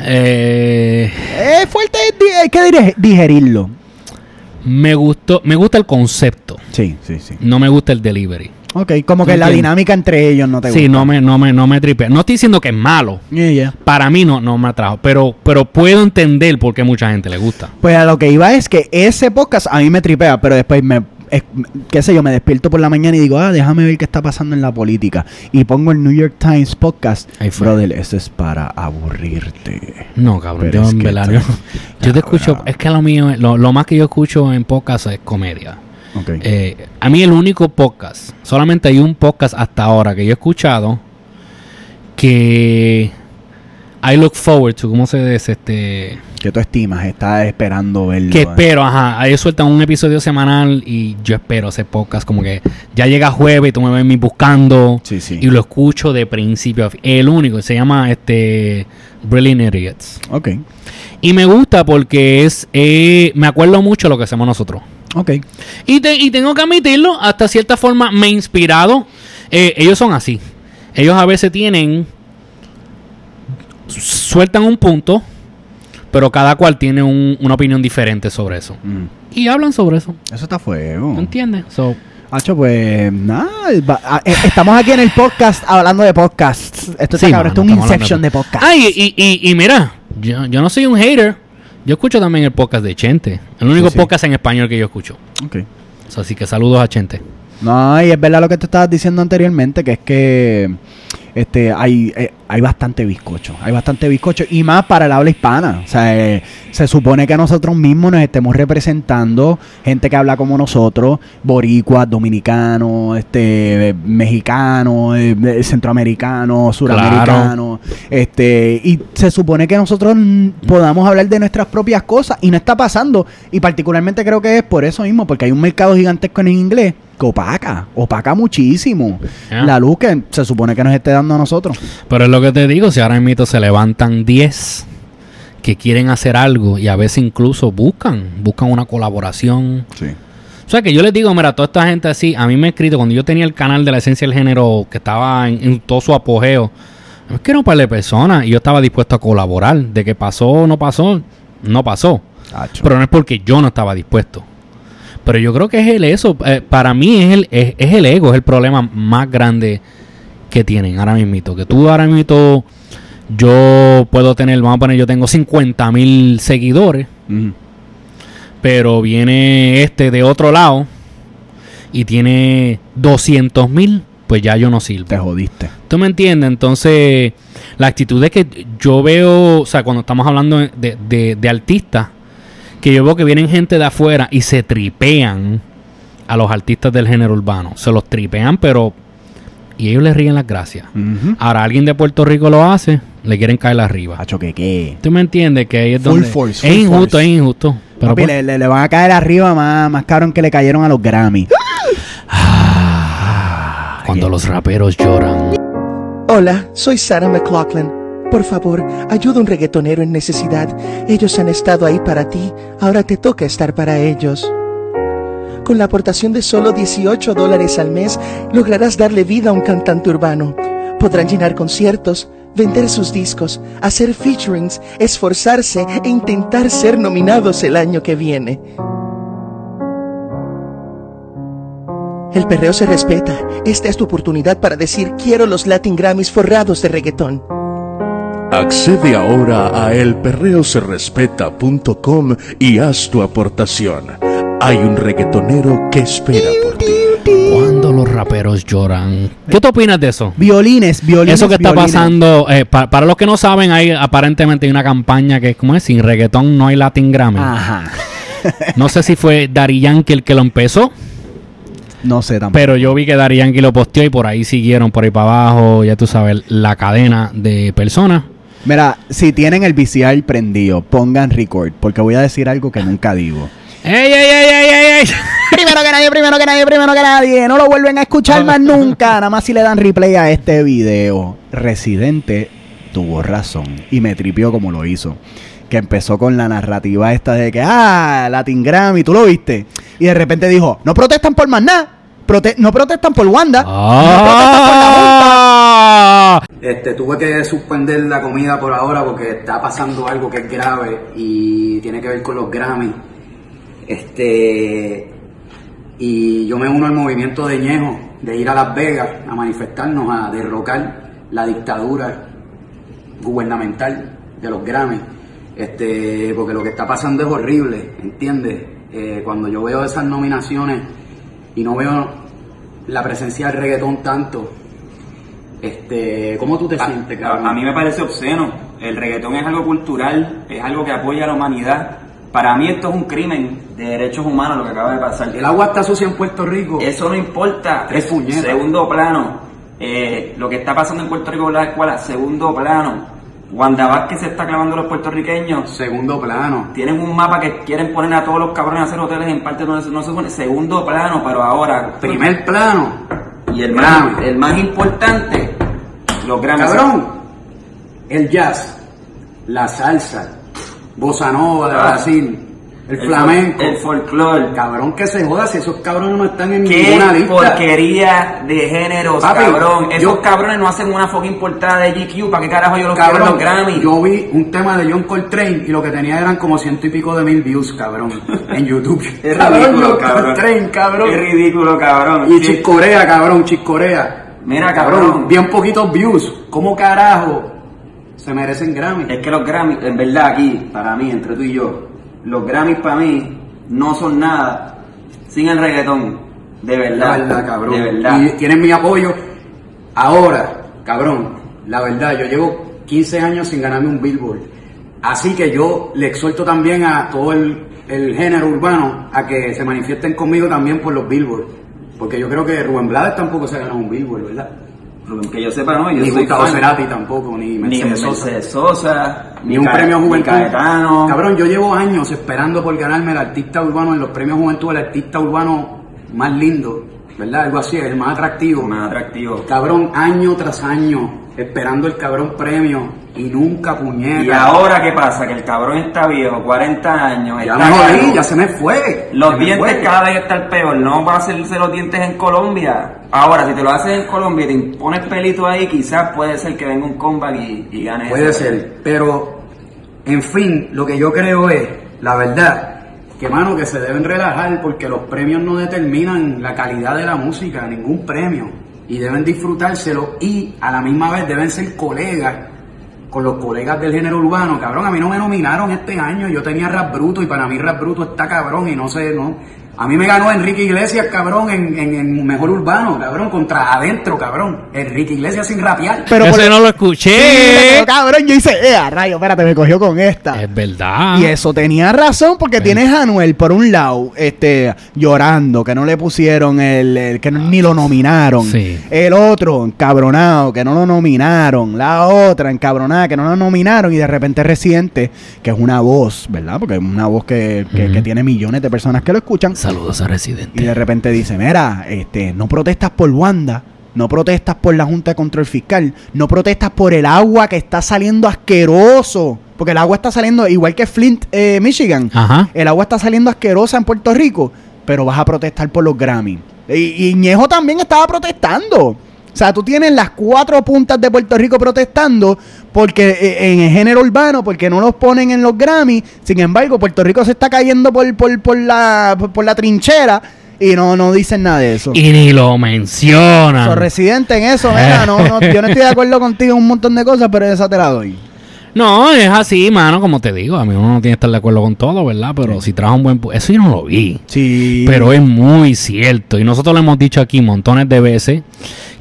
eh, Es fuerte, hay que dire- digerirlo. me gustó, me gusta el concepto, Sí, sí, sí. no me gusta el delivery. Ok, como que ¿Tú la dinámica entre ellos no te gusta. Sí, no me, no me, no me tripea. No estoy diciendo que es malo. Yeah, yeah. Para mí no, no me atrajo. Pero, pero puedo entender por qué mucha gente le gusta. Pues a lo que iba es que ese podcast a mí me tripea, pero después me, es- qué sé yo, me despierto por la mañana y digo, ah, déjame ver qué está pasando en la política. Y pongo el New York Times podcast. Ahí fue. Brother, eso es para aburrirte. No, cabrón. Yo es que te escucho. Es que lo mío, lo, lo más que yo escucho en podcast es comedia. Eh, a mí el único podcast, solamente hay un podcast hasta ahora que yo he escuchado que I look forward to, ¿cómo se dice? Este, ¿Qué tú estimas? Estás esperando verlo. que eh. espero, ajá, ellos sueltan un episodio semanal y yo espero ese podcast como que ya llega jueves y tú me ves a mí buscando Sí, sí. y lo escucho de principio a fin. El único, se llama este Brilliant Idiots. Ok. Y me gusta porque es, eh, me acuerdo mucho de lo que hacemos nosotros. Ok. Y, te- y tengo que admitirlo, hasta cierta forma me he inspirado. Eh, ellos son así. Ellos a veces tienen. Sueltan un punto, pero cada cual tiene un- una opinión diferente sobre eso. Mm. Y hablan sobre eso. Eso está fuego. ¿Me entiendes? So, Hacho, pues nada, eh, estamos aquí en el podcast hablando de podcasts. Esto Sí, cabrón, esto es un inception de podcast. Ah, y, y- y- y mira, yo, yo no soy un hater. Yo escucho también el podcast de Chente. El único Sí, sí. podcast en español que yo escucho. Ok. So, así que saludos a Chente. No, y es verdad lo que te estabas diciendo anteriormente, que es que este hay, eh, hay bastante bizcocho, hay bastante bizcocho, y más para el habla hispana. O sea, eh, se supone que nosotros mismos nos estemos representando gente que habla como nosotros, boricuas, dominicanos, este, eh, mexicanos, eh, centroamericanos, suramericanos, este, y se supone que nosotros podamos hablar de nuestras propias cosas, y no está pasando, y particularmente creo que es por eso mismo, porque hay un mercado gigantesco en inglés que opaca, opaca muchísimo Ya. la luz que se supone que nos esté dando a nosotros. Pero es lo que te digo, si ahora mismo se levantan 10 que quieren hacer algo y a veces incluso buscan, buscan una colaboración. Sí. O sea que yo les digo, mira, toda esta gente así, a mí me he escrito cuando yo tenía el canal de la esencia del género que estaba en, en todo su apogeo. Es que era un par de personas y yo estaba dispuesto a colaborar. De que pasó o no pasó, no pasó. Pero no es porque yo no estaba dispuesto. Pero yo creo que es el eso. eh, para mí es el, es, es el ego, es el problema más grande que tienen ahora mismo. Que tú ahora mismo, yo puedo tener, vamos a poner, yo tengo 50 mil seguidores, pero viene este de otro lado y tiene 200 mil, pues ya yo no sirvo. Te jodiste. ¿Tú me entiendes? Entonces, la actitud es que yo veo, o sea, cuando estamos hablando de, de- de artistas, que yo veo que vienen gente de afuera y se tripean a los artistas del género urbano. Se los tripean, pero... Y ellos les ríen las gracias. Ahora alguien de Puerto Rico lo hace, le quieren caer arriba. Hacho, que qué. ¿Tú me entiendes? Que ahí es Full donde... force, es full injusto, force. es injusto. Pero Papi, pues- le, le- le van a caer arriba más, más cabrón que le cayeron a los Grammy. cuando los raperos lloran. Hola, soy Sarah McLaughlin. Por favor, ayuda a un reggaetonero en necesidad. Ellos han estado ahí para ti, ahora te toca estar para ellos. Con la aportación de solo 18 dólares al mes, lograrás darle vida a un cantante urbano. Podrán llenar conciertos, vender sus discos, hacer featurings, esforzarse e intentar ser nominados el año que viene. El perreo se respeta. Esta es tu oportunidad para decir quiero los Latin Grammys forrados de reggaetón. Accede ahora a elperreoserespeta.com y haz tu aportación. Hay un reggaetonero que espera por ti. Cuando los raperos lloran. ¿Qué te opinas de eso? Violines, violines. Eso que está violines. pasando, eh, pa- para los que no saben, hay aparentemente hay una campaña que es como es, sin reggaetón no hay Latin Grammy. Ajá. No sé si fue Dari Yankee el que lo empezó, No sé tampoco. pero yo vi que Dari Yankee lo posteó y por ahí siguieron por ahí para abajo, ya tú sabes, la cadena de personas. Mira, si tienen el VCR prendido, pongan record, porque voy a decir algo que nunca digo. ¡Ey, ey, ey, ey, ey, ey! Primero que nadie, primero que nadie, primero que nadie. No lo vuelven a escuchar más nunca. Nada más si le dan replay a este video. Residente tuvo razón y me tripió como lo hizo. Que empezó con la narrativa esta de que, ah, Latin Grammy, tú lo viste. Y de repente dijo, no protestan por más nada. Prote- no protestan por Wanda. No protestan por la Junta. ¡Ah! Este, tuve que suspender la comida por ahora porque está pasando algo que es grave y tiene que ver con los Grammy. Este, y yo me uno al movimiento de Ñejo de ir a Las Vegas a manifestarnos, a derrocar la dictadura gubernamental de los Grammy. Este, porque lo que está pasando es horrible, ¿entiendes? Eh, cuando yo veo esas nominaciones y no veo la presencia del reggaetón tanto, este, ¿cómo tú te sientes, cabrón? A, a mí me parece obsceno. El reggaetón es algo cultural, es algo que apoya a la humanidad. Para mí esto es un crimen de derechos humanos lo que acaba de pasar. El agua está sucia en Puerto Rico. Eso no importa. Tres puñetas. Segundo plano. Eh, lo que está pasando en Puerto Rico con la escuela, segundo plano. Wanda Vázquez se está clavando a los puertorriqueños. Segundo plano. Tienen un mapa que quieren poner a todos los cabrones a hacer hoteles en parte se- no se pone. Segundo plano, pero ahora. Primer plano. Y el Grammy. más, el más importante, los Grammys. Cabrón. El jazz, la salsa, bossa nova de Ah. Brasil, el, El flamenco. el folclore. Cabrón que se joda si esos cabrones no están en Qué ninguna lista. porquería de géneros, Papi, cabrón. Esos yo- cabrones no hacen una fucking portada de GQ. ¿Para qué carajo yo los quiero en Cabrón, los Grammy? yo vi un tema de John Coltrane y lo que tenía eran como ciento y pico de mil views, cabrón, en YouTube. Es Cabrón, ridículo, cabrón. Coltrane, cabrón. Es ridículo, cabrón. Y Sí. Chick Corea, cabrón, Chick Corea. Mira, cabrón. Bien poquitos views. ¿Cómo carajo se merecen Grammy? Es que los Grammys, en verdad, aquí, para mí, entre tú y yo, los Grammys para mí no son nada sin el reggaetón. De La verdad. verdad, cabrón. De verdad. Y tienen mi apoyo. Ahora, cabrón, la verdad, yo llevo 15 años sin ganarme un Billboard. Así que yo le exhorto también a todo el, el género urbano a que se manifiesten conmigo también por los Billboard. Porque yo creo que Rubén Blades tampoco se ha ganado un Billboard, ¿verdad? Que yo sepa, no, yo ni soy Gustavo fan. Cerati tampoco, ni Ni Mercedes Sosa. Mercedes Sosa, Ni un Ca- premio ni Juventud. Cabrón, yo llevo años esperando por ganarme el artista urbano en los premios Juventud, el artista urbano más lindo, ¿verdad? Algo así, el más atractivo. Más atractivo. Cabrón, año tras año, esperando el cabrón premio y nunca puñeta. Y ahora, ¿qué pasa? Que el cabrón está viejo, 40 años. ya me jodí, ya se me fue. Los Se dientes cada vez están peor, no va a hacerse los dientes en Colombia. Ahora, si te lo haces en Colombia y te pones pelito ahí, quizás puede ser que venga un comeback y, y gane Puede ese. ser, pero en fin, lo que yo creo es, la verdad, que mano, que se deben relajar porque los premios no determinan la calidad de la música, ningún premio, y deben disfrutárselo y a la misma vez deben ser colegas con los colegas del género urbano, cabrón, a mí no me nominaron este año, yo tenía Rap Bruto y para mí Rap Bruto está cabrón y no sé, no. A mí me ganó Enrique Iglesias, cabrón, en, en, en Mejor Urbano, cabrón, contra adentro, cabrón. Enrique Iglesias sin rapear. Pero por- Ese no lo Sí, escuché. pero cabrón, yo hice, eh, a rayo, espérate, me cogió con esta. Es verdad. Y eso tenía razón, porque Ven. tienes a Anuel por un lado, este, llorando, que no le pusieron el, el- que no- ni lo nominaron. Sí. El otro, encabronado, que no lo nominaron. La otra, encabronada, que no lo nominaron. Y de repente Residente, que es una voz, ¿verdad? Porque es una voz que, que- que tiene millones de personas que lo escuchan. Saludos a Y Residente. de repente dice, mira, este, no protestas por Wanda, no protestas por la Junta de Control Fiscal, no protestas por el agua que está saliendo asqueroso, porque el agua está saliendo igual que Flint, eh, Michigan, Ajá. el agua está saliendo asquerosa en Puerto Rico, pero vas a protestar por los Grammy. Y, y Ñejo también estaba protestando. O sea, tú tienes las cuatro puntas de Puerto Rico protestando porque eh, en el género urbano, porque no los ponen en los Grammy. Sin embargo, Puerto Rico se está cayendo por, por, por la, por, por la trinchera Y no, no dicen nada de eso. Y ni lo mencionan. So, residente en eso, mira, no, no, yo no estoy de acuerdo contigo en un montón de cosas, pero esa te la doy. No, es así, mano, como te digo. A mí uno no tiene que estar de acuerdo con todo, ¿verdad? Pero si trabaja un buen... Eso yo no lo vi. Sí. Pero es muy cierto. Y nosotros lo hemos dicho aquí montones de veces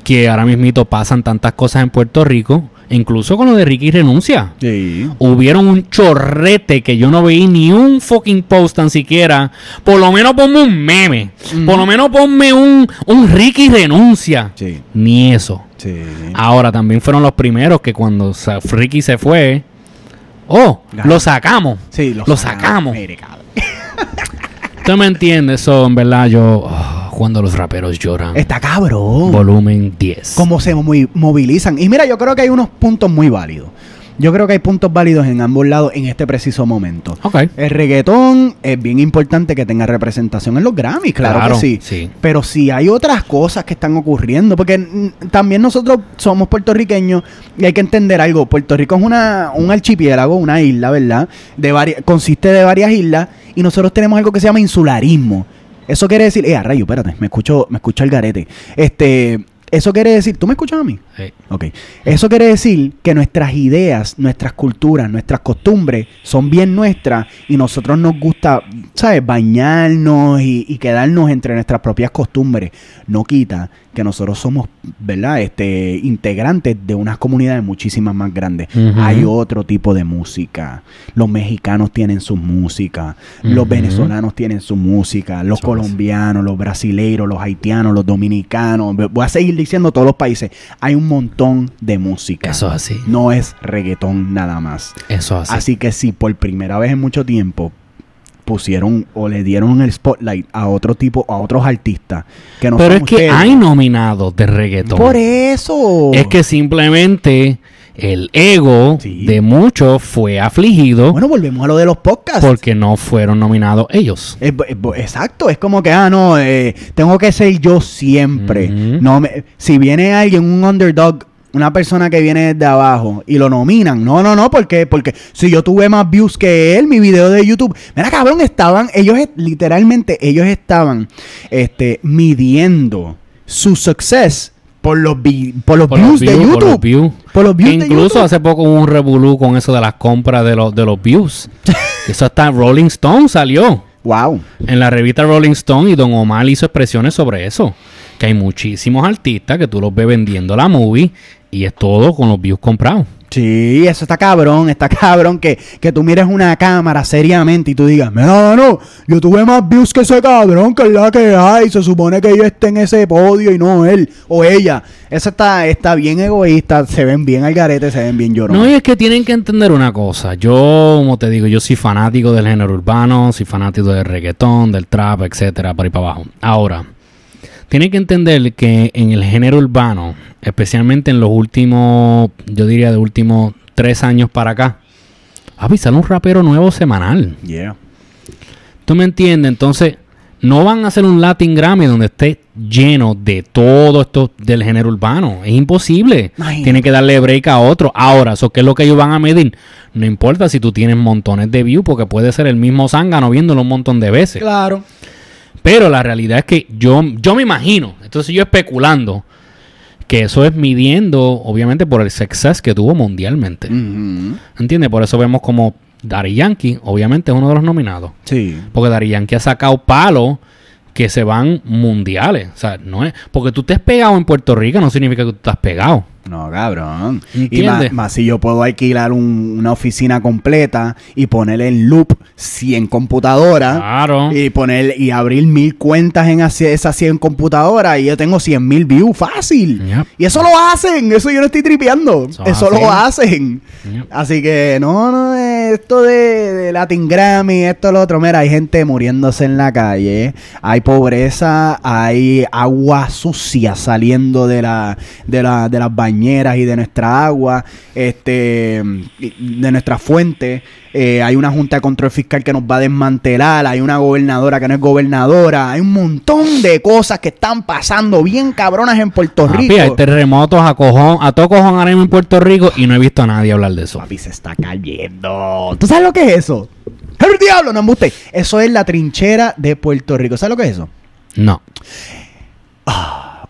que ahora mismito pasan tantas cosas en Puerto Rico. Incluso con lo de Ricky renuncia. Sí. Hubieron un chorrete que yo no veí ni un fucking post tan siquiera. Por lo menos ponme un meme. Por lo menos ponme un, un Ricky renuncia. Sí. Ni eso. Sí. Ahora también fueron los primeros que cuando Ricky se fue. Oh, lo sacamos. Sí, lo sacamos. Mire. ¿Tú me entiendes? Eso, en verdad, yo. oh, cuando los raperos lloran. Está cabrón. Volumen 10. Cómo se muy- movilizan. Y mira, yo creo que hay unos puntos muy válidos. Yo creo que hay puntos válidos en ambos lados en este preciso momento. Ok. El reggaetón es bien importante que tenga representación en los Grammys, claro, Claro, que sí. sí. Pero si hay otras cosas que están ocurriendo, porque también nosotros somos puertorriqueños y hay que entender algo. Puerto Rico es una, un archipiélago, una isla, ¿verdad? De consiste de varias islas y nosotros tenemos algo que se llama insularismo. Eso quiere decir, eh, a rayo, espérate, me escucho, me escucho el garete. Este, eso quiere decir, ¿tú me escuchas a mí? Sí. Ok. Eso quiere decir que nuestras ideas, nuestras culturas, nuestras costumbres son bien nuestras y nosotros nos gusta, ¿sabes? Bañarnos y, y quedarnos entre nuestras propias costumbres. No quita que nosotros somos, ¿verdad? Este, integrantes de unas comunidades muchísimas más grandes. Hay otro tipo de música. Los mexicanos tienen su música. Los venezolanos tienen su música. Los Eso es. colombianos, los brasileiros, los haitianos, los dominicanos. Voy a seguir diciendo todos los países. Hay un montón de música. Eso es así. No es reggaetón nada más. Eso es así. Así que si por primera vez en mucho tiempo pusieron o le dieron el spotlight a otro tipo, a otros artistas que no Pero son es que hay nominados de reggaetón. Por eso. Es que simplemente el ego Sí. de muchos fue afligido Bueno, volvemos a lo de los podcasts. porque no fueron nominados ellos. Es- es- exacto, es como que, ah, no, eh, tengo que ser yo siempre. No me, Si viene alguien, un underdog, una persona que viene desde abajo y lo nominan, no, no, no, porque, porque si yo tuve más views que él, mi video de YouTube, mira cabrón, estaban, ellos literalmente, ellos estaban este, midiendo su success por los, vi- por los Por views los de por YouTube. los. Por los views Incluso YouTube. hace poco hubo un revolú con eso de las compras de los, de los views. eso hasta Rolling Stone salió. Wow. En la revista Rolling Stone y Don Omar hizo expresiones sobre eso. Que hay muchísimos artistas que tú los ves vendiendo la movie y es todo con los views comprados. Sí, eso está cabrón, está cabrón que, que tú mires una cámara seriamente y tú digas, mira, no, yo tuve más views que ese cabrón, que es la que hay, se supone que yo esté en ese podio y no él o ella. Eso está, está bien egoísta, se ven bien al garete, se ven bien llorones. No, y es que tienen que entender una cosa. Yo, como te digo, yo soy fanático del género urbano, soy fanático del reggaetón, del trap, etcétera, por ahí para abajo. Ahora, tienen que entender que en el género urbano, especialmente en los últimos, yo diría de últimos tres años para acá, a un rapero nuevo semanal. Yeah. ¿Tú me entiendes? Entonces, no van a hacer un Latin Grammy donde esté lleno de todo esto del género urbano. Es imposible. Imagínate. Tiene que darle break a otro. Ahora, ¿eso qué es lo que ellos van a medir? No importa si tú tienes montones de views, porque puede ser el mismo zángano viéndolo un montón de veces. Claro. Pero la realidad es que yo, yo me imagino, entonces yo especulando, que eso es midiendo, obviamente, por el success que tuvo mundialmente. Ujú. ¿Entiendes? Por eso vemos como Daddy Yankee, obviamente, es uno de los nominados. Sí. Porque Daddy Yankee ha sacado palos que se van mundiales. O sea, no es. Porque tú estés pegado en Puerto Rico no significa que tú estás pegado. No, cabrón. Y más, más si yo puedo alquilar un- una oficina completa y ponerle en loop 100 computadoras. Claro. Y poner y abrir mil cuentas en esas 100 computadoras y yo tengo 100 mil views fácil. Yep. Y eso lo hacen, eso yo no estoy tripeando. Eso lo hacen. hacen. Yep. Así que no, no, eh, esto de, de Latin Grammy, esto, lo otro. Mira, hay gente muriéndose en la calle, hay pobreza, hay agua sucia saliendo de, la, de, la, de las bañeras y de nuestra agua, este, y de nuestra fuente. Eh, hay una junta de control fiscal que nos va a desmantelar, hay una gobernadora que no es gobernadora, hay un montón de cosas que están pasando bien cabronas en Puerto Papi, Rico. hay terremotos a cojón, a todo cojón ahora mismo en Puerto Rico y no he visto a nadie hablar de eso. Papi, se está cayendo. ¿Tú sabes lo que es eso? ¡El diablo! No embuste. Eso es la trinchera de Puerto Rico. ¿Sabes lo que es eso? No.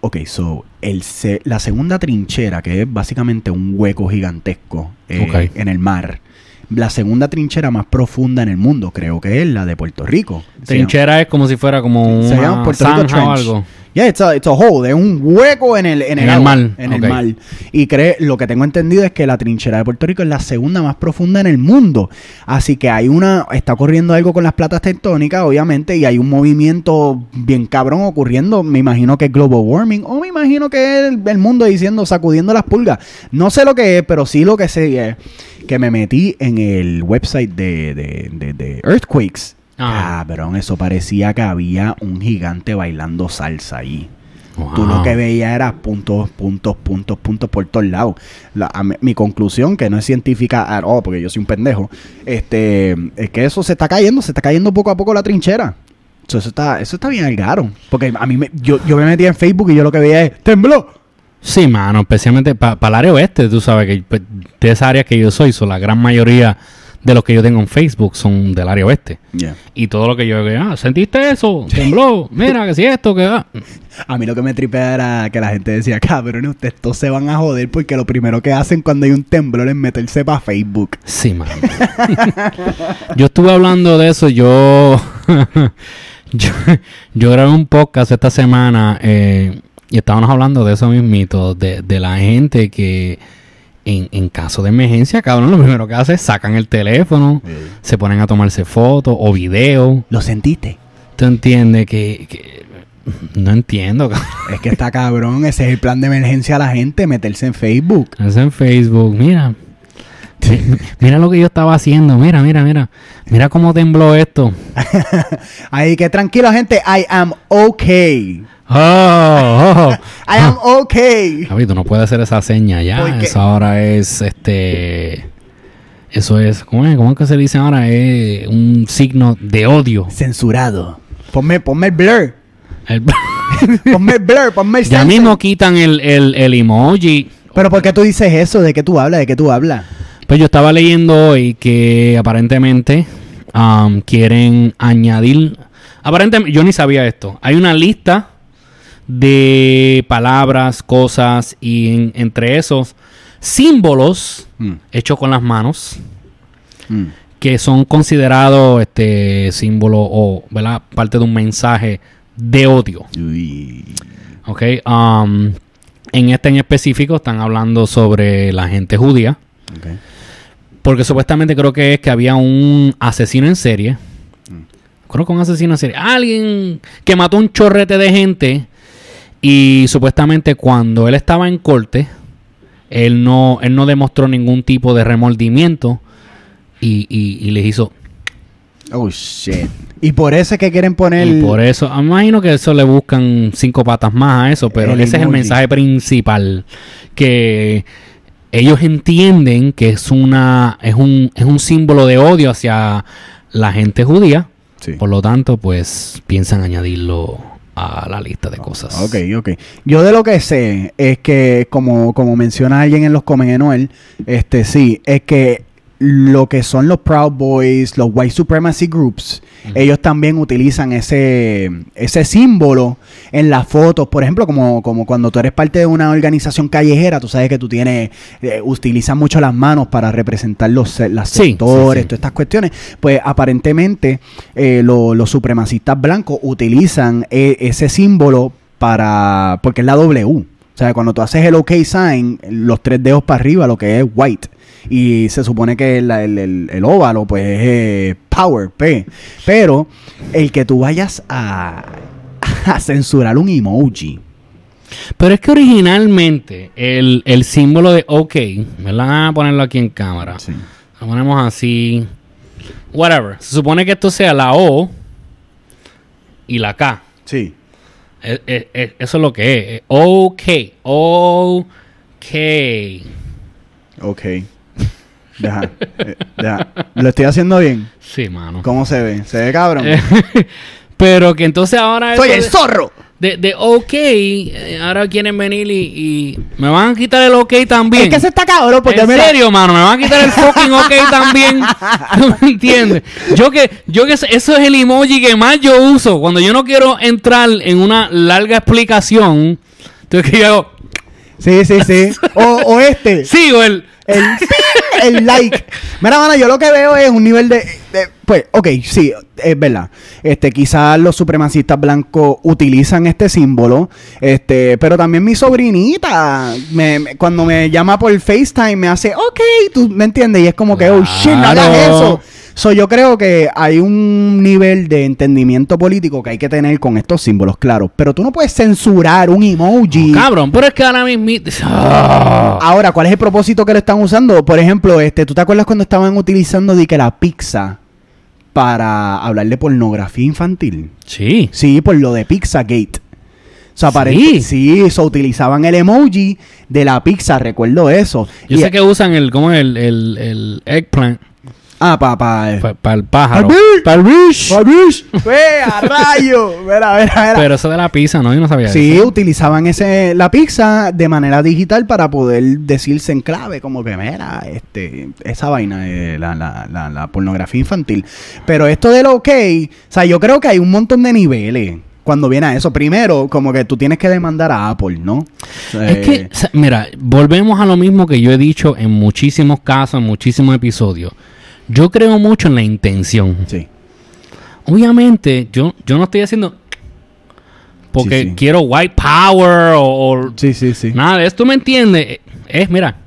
Ok, so el se- la segunda trinchera, que es básicamente un hueco gigantesco eh, en el mar. La segunda trinchera más profunda en el mundo, creo que es la de Puerto Rico. Trinchera es como si fuera como llama- se llama una Puerto Rico zanja o algo. Yeah, it's a, it's a hole, es un hueco en el, en el, En el agua, mar, En el mar. Y cree, lo que tengo entendido es que la trinchera de Puerto Rico es la segunda más profunda en el mundo. Así que hay una, está ocurriendo algo con las platas tectónicas, obviamente, y hay un movimiento bien cabrón ocurriendo. Me imagino que es global warming, o me imagino que es el, el mundo diciendo, sacudiendo las pulgas. No sé lo que es, pero sí lo que sé es que me metí en el website de, de, de- de Earthquakes. Ah. Cabrón, eso parecía que había un gigante bailando salsa ahí. Tú Wow. lo que veías era puntos, puntos, puntos, puntos por todos lados. La- a mi, conclusión, que no es científica all, porque yo soy un pendejo, este, es que eso se está cayendo, se está cayendo poco a poco la trinchera. So, eso está, eso está bien algaro. Porque a mí me, yo, yo me metía en Facebook y yo lo que veía es tembló. Sí, mano, especialmente para el área oeste, tú sabes que pues, de esa área que yo soy, so, la gran mayoría de los que yo tengo en Facebook son del área oeste. Y todo lo que yo veo, ah, ¿sentiste eso? Tembló, mira, que si esto, que ah. A mí lo que me tripea era que la gente decía, cabrón, ustedes todos se van a joder porque lo primero que hacen cuando hay un temblor es meterse para Facebook. Sí, mano. yo estuve hablando de eso, yo, yo, yo grabé un podcast esta semana eh, y estábamos hablando de eso mismito, de, de la gente que en, en caso de emergencia, cabrón, lo primero que hace es sacan el teléfono, se ponen a tomarse fotos o videos. ¿Lo sentiste? ¿Tú entiendes que, que- no entiendo, cabrón. Es que está cabrón, ese es el plan de emergencia a la gente, meterse en Facebook. Es en Facebook, mira. Mi- Mira lo que yo estaba haciendo, mira, mira, mira. Mira cómo tembló esto. Ahí que tranquilo, gente, I am okay. Oh, oh, oh. I am okay. Javi, tú no puedes hacer esa seña ya. Eso ahora es este. Eso es. ¿Cómo es? ¿Cómo es que se dice ahora? Es un signo de odio. Censurado. Ponme, ponme el blur. El- Ponme el blur, ponme el ya mismo quitan el, el, el emoji. Pero ¿por qué tú dices eso? ¿De qué tú hablas? ¿De qué tú hablas? Pues yo estaba leyendo hoy que aparentemente um, quieren añadir. Aparentemente, yo ni sabía esto. Hay una lista de palabras, cosas y en- entre esos símbolos Mm. hechos con las manos Mm. que son considerados este símbolo o ¿verdad? parte de un mensaje de odio. Uy. ¿ok? Um, en este en específico están hablando sobre la gente judía. Porque supuestamente creo que es que había un asesino en serie. Creo que un asesino en serie. Alguien que mató un chorrete de gente. Y supuestamente cuando él estaba en corte, él no, él no demostró ningún tipo de remordimiento. Y, y- y les hizo. Oh, shit. Y por eso es que quieren poner... Y por eso, me imagino que eso le buscan cinco patas más a eso, pero El ese es el mensaje principal. Que ellos entienden que es una, es un, es un símbolo de odio hacia la gente judía. Sí. Por lo tanto, pues piensan añadirlo a la lista de cosas. Ok, ok. Yo de lo que sé es que, como, como menciona alguien en los Comen en Noel, este sí, es que lo que son los Proud Boys, los White Supremacy Groups, ellos también utilizan ese, ese símbolo en las fotos. Por ejemplo, como, como cuando tú eres parte de una organización callejera, tú sabes que tú tienes, eh, utilizan mucho las manos para representar los, las Sí, sectores, sí, sí. todas estas cuestiones. Pues aparentemente eh, lo- los supremacistas blancos utilizan eh, ese símbolo para, porque es la W. O sea, cuando tú haces el OK sign, los tres dedos para arriba, lo que es white. Y se supone que el, el- el- el óvalo, pues es eh, power, P. Pero el que tú vayas a, a censurar un emoji. Pero es que originalmente el, el símbolo de OK, ¿verdad? Vamos a ponerlo aquí en cámara. Lo ponemos así. Whatever. Se supone que esto sea la O y la K. Sí. Es- es- es- eso es lo que es OK. OK. Ok. Deja, eh, deja. Lo estoy haciendo bien. Sí, mano. ¿Cómo se ve? ¿Se ve cabrón? Pero que entonces ahora... ¡Soy el de- zorro! de, de OK, eh, ahora quieren venir y, y me van a quitar el OK también. Es que se está cabrón porque en mira, serio, mano, me van a quitar el fucking OK también. ¿No me entiendes? Yo que, yo que eso es el emoji que más yo uso. Cuando yo no quiero entrar en una larga explicación, entonces que yo hago, Sí, sí, sí. O, o este. sigo el. El, el like. Mira, mano, yo lo que veo es un nivel de, de- Pues, ok, sí, es verdad. Este, quizás los supremacistas blancos utilizan este símbolo. Este, pero también mi sobrinita, me, me- cuando me llama por FaceTime, me hace, ok, tú me entiendes. Y es como que, oh shit, no hagas eso. So, yo creo que hay un nivel de entendimiento político que hay que tener con estos símbolos, claro. Pero tú no puedes censurar un emoji. Cabrón, pero es que ahora mismo. Ah. Ahora, ¿cuál es el propósito que le están usando? Por ejemplo, este, ¿tú te acuerdas cuando estaban utilizando de que la pizza para hablar de pornografía infantil? Sí. Sí, por lo de Pizzagate. O sea, Sí. sí, eso utilizaban el emoji de la pizza, recuerdo eso. Yo Y- sé que usan el, ¿cómo es? El, el, el eggplant Ah, papá. para el pájaro. ¡Pa'l bish! ¡Pa'l bish! ¡Ve, a rayo! Mira, mira, mira. Pero eso de la pizza, ¿no? Yo no sabía Sí, eso. utilizaban ese la pizza de manera digital para poder decirse en clave, como que mira, este, esa vaina de la, la, la, la pornografía infantil. Pero esto del ok, o sea, yo creo que hay un montón de niveles cuando viene a eso. Primero, como que tú tienes que demandar a Apple, ¿no? Es que, Eh, mira, volvemos a lo mismo que yo he dicho en muchísimos casos, en muchísimos episodios. Yo creo mucho en la intención. sí. Obviamente, yo, yo no estoy haciendo porque Sí, sí. quiero white power o, o Sí, sí, sí. nada de esto, ¿me entiendes? Es, mira,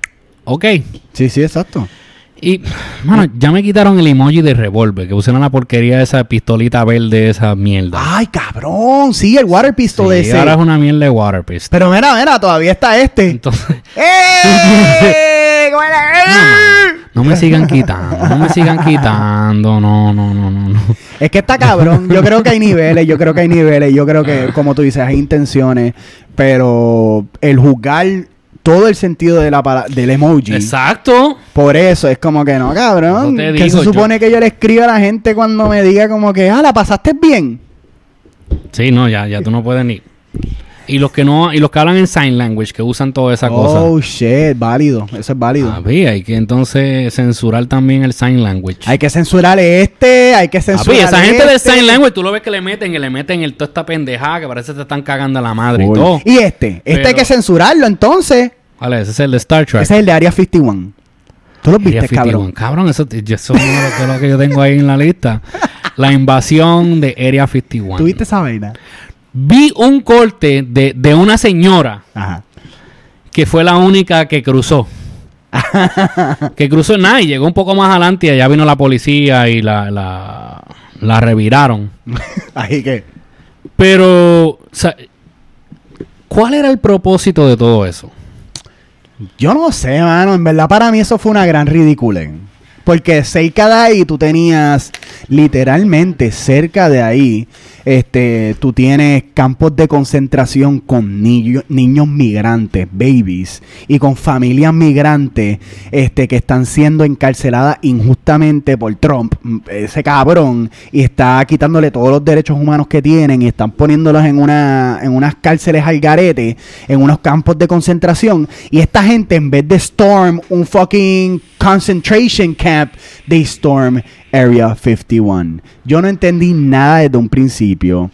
ok. Sí, sí, exacto. Y, mano, ya me quitaron el emoji de revólver, que pusieron la porquería de esa pistolita verde, esa mierda. Ay, cabrón, sí, el water pistol Sí, ese. ahora es una mierda de water pistol. Pero mira, mira, todavía está este. Entonces, ¡Eh! No me sigan quitando, no me sigan quitando, no, no, no, no, no. Es que está cabrón. Yo creo que hay niveles, yo creo que hay niveles. Yo creo que, como tú dices, hay intenciones. Pero el juzgar todo el sentido de la del emoji. Exacto. Por eso es como que no, cabrón. Te que se supone que yo le escriba a la gente cuando me diga como que, ah, la pasaste bien. Sí, no, ya, ya tú no puedes ni. Y los que no, y los que hablan en sign language, que usan toda esa cosa. Oh, shit, válido. Eso es válido. Papi, hay que entonces censurar también el sign language. Hay que censurar este, hay que Papi, censurar esa gente del este. sign language, tú lo ves que le meten, que le meten el toda esta pendejada, que parece que te están cagando a la madre y todo. Y este, este hay que censurarlo entonces. Vale, ese es el de Star Trek. Ese es el de Area 51. ¿Tú lo viste, 51. cabrón? Cabrón, eso, eso es lo que yo tengo ahí en la lista. La invasión de Area 51. ¿Tuviste esa vaina? Vi un corte de, de una señora Ajá. que fue la única que cruzó. que cruzó nada y llegó un poco más adelante y allá vino la policía y la, la, la reviraron. Ahí que. Pero, o sea, ¿cuál era el propósito de todo eso? Yo no sé, mano. En verdad, para mí eso fue una gran ridícula. Porque cerca de ahí tú tenías, literalmente cerca de ahí, este, tú tienes campos de concentración con niños, migrantes, babies, y con familias migrantes, este, que están siendo encarceladas injustamente por Trump, ese cabrón, y está quitándole todos los derechos humanos que tienen y están poniéndolos en una, en unas cárceles al garete, en unos campos de concentración, y esta gente en vez de storm un fucking concentration camp, they storm Area 51. Yo no entendí nada desde un principio.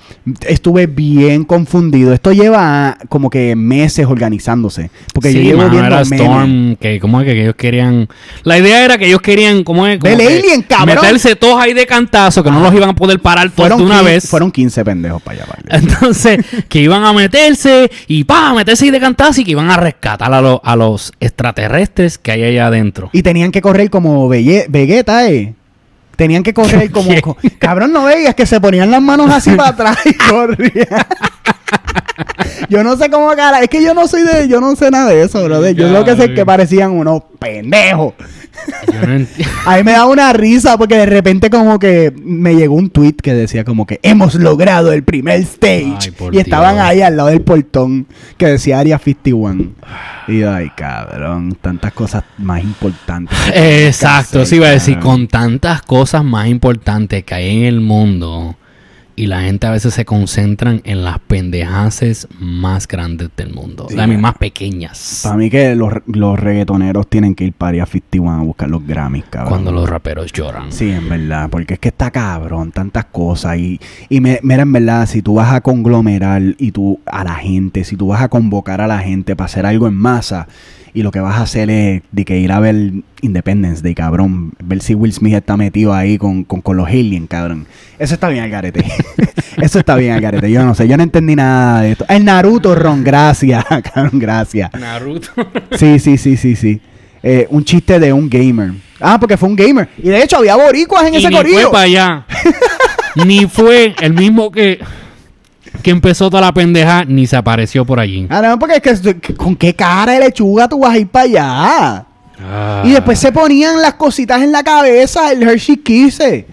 Estuve bien confundido. Esto lleva como que meses organizándose. Porque yo Sí, llevo mano, viendo era. Storm, que como es que ellos querían... La idea era que ellos querían, como es? Alien, cabrón. Meterse todos ahí de cantazo, que no los iban a poder parar todos de una 15, vez. fueron 15 pendejos para allá. vale. Entonces, que iban a meterse y pa, meterse y de cantazo y que iban a rescatar a, los- a los extraterrestres que hay allá adentro. Y tenían que correr como Belle- Vegeta, ¿eh? Tenían que correr como... Cabrón, no veías que se ponían las manos así para atrás y corrían. yo no sé cómo cara... Es que yo no soy de... Yo no sé nada de eso, brother. Yo lo que sé es que parecían unos pendejos. Yo no A mí me da una risa porque de repente como que me llegó un tweet que decía como que hemos logrado el primer stage. Ay, y estaban Dios. ahí al lado del portón que decía Area 51. Y yo, ay, cabrón, tantas cosas más importantes. Exacto, sí iba a decir, con tantas cosas más importantes que hay en el mundo, y la gente a veces se concentran en las pendejaces más grandes del mundo. Sí. Las más pequeñas. Para mí que los, los reggaetoneros tienen que ir para Area 51 a buscar los Grammys, cabrón. Cuando los raperos lloran. Sí, en verdad, porque es que está cabrón, tantas cosas. Y, y me- mira, en verdad, si tú vas a conglomerar y tú a la gente, si tú vas a convocar a la gente para hacer algo en masa, y lo que vas a hacer es de que ir a ver Independence Day, cabrón, ver si Will Smith está metido ahí con, con, con los aliens, cabrón. Eso está bien al garete. Eso está bien al garete. Yo no sé, yo no entendí nada de esto. El Naruto, Ron, gracias, cabrón, gracias. Naruto. Sí, sí, sí, sí, sí. Eh, un chiste de un gamer. Ah, porque fue un gamer. Y de hecho había boricuas en y ese ni corillo. fue para allá. ni fue el mismo que, que empezó toda la pendeja, ni se apareció por allí. Ah, no, porque es que, con qué cara de lechuga tú vas a ir para allá. Ah. Y después se ponían las cositas en la cabeza, el Hershey Kisses.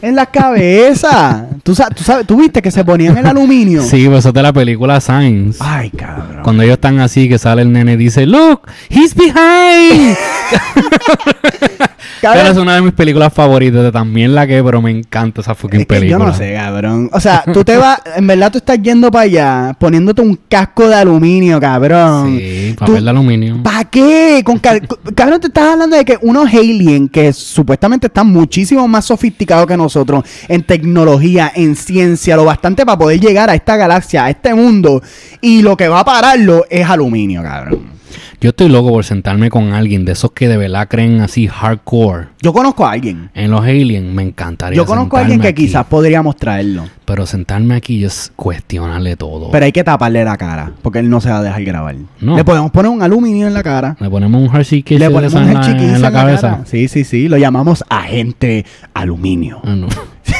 En la cabeza. ¿Tú, sa- tú sabes, tú viste que se ponían el aluminio. Sí, pues eso es de la película Science. Ay, cabrón. Cuando ellos están así, que sale el nene y dice, Look, he's behind. Cabrón, Pero es una de mis películas favoritas. También la que, pero me encanta esa fucking Es que película. yo no sé, cabrón. O sea, tú te vas, en verdad tú estás yendo para allá, poniéndote un casco de aluminio, cabrón. Sí, Tú- papel de aluminio. ¿Para qué? Con cabrón, te estás hablando de que unos alien que supuestamente están muchísimo más sofisticados que nosotros en tecnología, en ciencia, lo bastante para poder llegar a esta galaxia, a este mundo, y lo que va a pararlo es aluminio, cabrón. Yo estoy loco por sentarme con alguien de esos que de verdad creen así hardcore Yo conozco a alguien. en los aliens. Me encantaría. Yo conozco a alguien que aquí. quizás podríamos traerlo. Pero sentarme aquí es cuestionarle todo. Pero hay que taparle la cara, porque él no se va a dejar grabar. No. Le podemos poner un aluminio en la cara. Le ponemos un Hershey Kiss Le ponemos un en chiquillo en la cabeza. cara. Sí, sí, sí. Lo llamamos agente aluminio. Ah, no.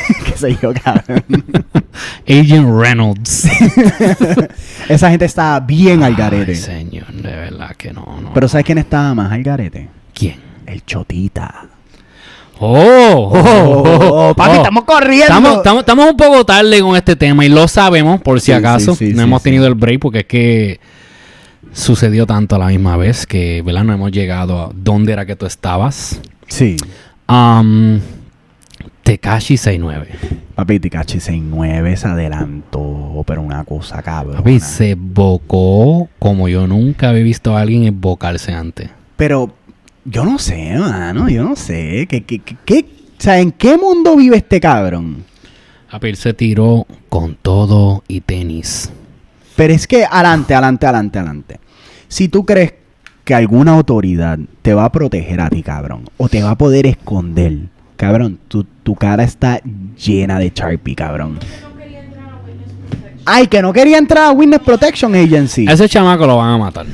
¿Qué sé yo, cabrón? Agent Reynolds. Esa gente está bien al garete. Ay, señor, de verdad que no, no. Pero ¿sabes quién estaba más al garete? ¿Quién? El Chotita. Oh, Oh, papi, estamos corriendo. Estamos, un poco tarde con este tema y lo sabemos por si Sí, acaso. sí, sí, no hemos tenido el break porque es que sucedió tanto a la misma vez que, ¿verdad? No hemos llegado a dónde era que tú estabas. Sí. Um, Tekashi 69. Papi, Tikachi 69 se adelantó, pero una cosa cabrón. Papi, se bocó como yo nunca había visto a alguien embocarse antes. Pero yo no sé, mano, yo no sé. ¿Qué, qué, qué, qué- o sea, ¿en qué mundo vive este cabrón? Papi, él se tiró con todo y tenis. Pero es que adelante, adelante, adelante, adelante. Si tú crees que alguna autoridad te va a proteger a ti, cabrón, o te va a poder esconder, cabrón, tu, tu cara está llena de Sharpie, cabrón. Ay, que no quería entrar a Witness Protection Agency. A ese chamaco lo van a matar.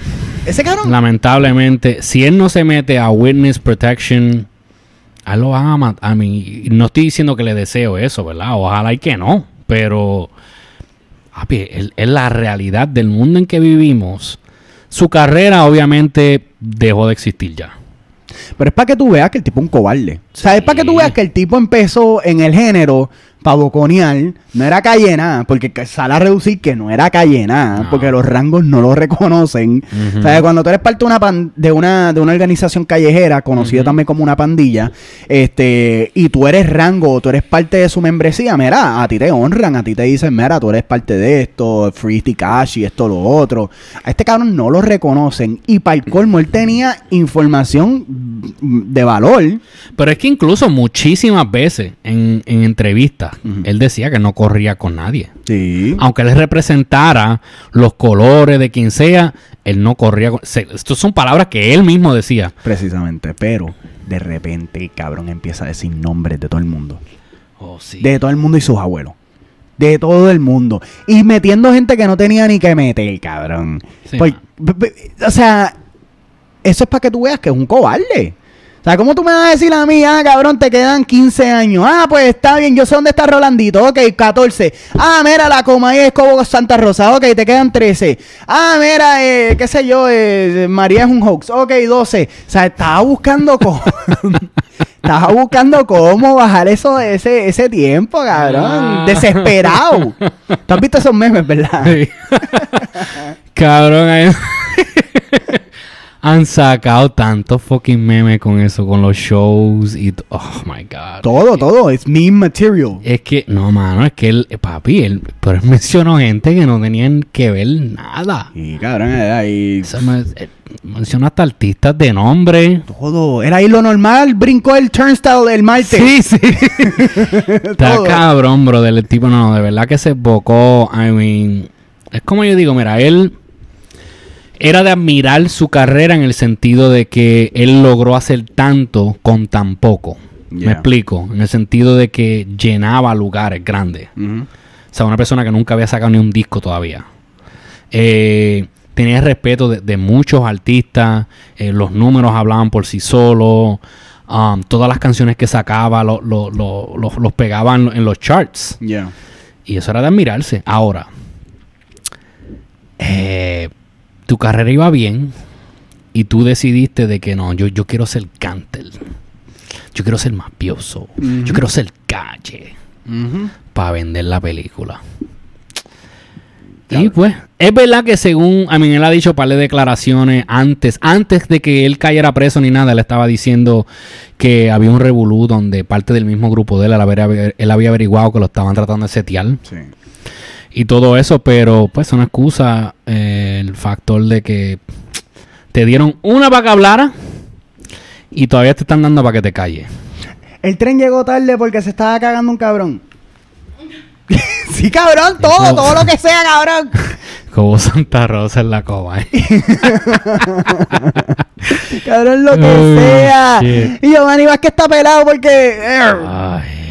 Ese cabrón. Lamentablemente, si él no se mete a Witness Protection, a él lo van a matar. A mí, no estoy diciendo que le deseo eso, ¿verdad? Ojalá y que no. Pero, es la realidad del mundo en que vivimos. Su carrera, obviamente, dejó de existir ya. Pero es para que tú veas que el tipo es un cobarde. O sea, es para que tú veas que el tipo empezó en el género para boconear. No era calle nada, porque que- sale a reducir que no era calle nada, No. porque los rangos no lo reconocen. Sea, cuando tú eres parte de una, pan- de una, de una organización callejera, conocida también como una pandilla, este, y tú eres rango o tú eres parte de su membresía, mira, a ti te honran, a ti te dicen, mira, tú eres parte de esto, Free Tikashi, esto, lo otro. A este cabrón no lo reconocen. Y para el colmo, él tenía información de valor. Pero es que incluso muchísimas veces en, en entrevistas, él decía que no corría con nadie. Sí. aunque él representara los colores de quien sea, él no corría. con- se- Estas son palabras que él mismo decía. Precisamente, pero de repente el cabrón empieza a decir nombres de todo el mundo. Oh, sí. De todo el mundo y sus abuelos. De todo el mundo. Y metiendo gente que no tenía ni que meter, cabrón. Sí, b- o sea, eso es para que tú veas que es un cobarde. O sea, ¿cómo tú me vas a decir a mí, ah, cabrón, te quedan 15 años? Ah, pues está bien, yo sé dónde está Rolandito. Ok, 14. Ah, mira, la coma ahí es Cobo Santa Rosa. Ok, te quedan 13. Ah, mira, eh, qué sé yo, eh, María es un hoax. Ok, 12. O sea, estaba buscando cómo... estaba buscando cómo bajar eso, ese, ese tiempo, cabrón. Ah. Desesperado. ¿Tú has visto esos memes, verdad? Sí. Cabrón. ahí- Han sacado tantos fucking memes con eso, con los shows y... Oh, my God. Todo, todo. Es meme material. Es que, no, mano, es que él, eh, papi, él, pero él mencionó gente que no tenían que ver nada. Y cabrón, era ahí. O sea, me- eh, hasta artistas de nombre. Todo. Era ahí lo normal. Brincó el turnstile el martes. Sí, sí. Está cabrón, bro. Del tipo, no, de verdad que se bocó. I mean, es como yo digo, mira, él era de admirar su carrera en el sentido de que él logró hacer tanto con tan poco. Me explico. En el sentido de que llenaba lugares grandes. O sea, una persona que nunca había sacado ni un disco todavía. Eh, tenía el respeto de, de muchos artistas. eh, los números hablaban por sí solos. um, todas las canciones que sacaba lo- lo- lo- lo- los pegaban en los charts. Yeah. Y eso era de admirarse. Ahora, eh, tu carrera iba bien y tú decidiste de que no, yo, yo quiero ser Cantel. Yo quiero ser mafioso. Yo quiero ser calle para vender la película. Y pues, es verdad que según, a mí él ha dicho un par de declaraciones antes, antes de que él cayera preso ni nada, él estaba diciendo que había un revolú donde parte del mismo grupo de él, él había, él había averiguado que lo estaban tratando de setear Sí. Y todo eso, pero pues una excusa eh, el factor de que te dieron una para que hablara y todavía te están dando para que te calles. El tren llegó tarde porque se estaba cagando un cabrón. sí, cabrón, todo, todo lo que sea, cabrón. Como Santa Rosa en la coma. ¿eh? Cabrón, lo que Oh, sea. shit. Y Giovanni Vázquez está pelado porque. eh, Ay.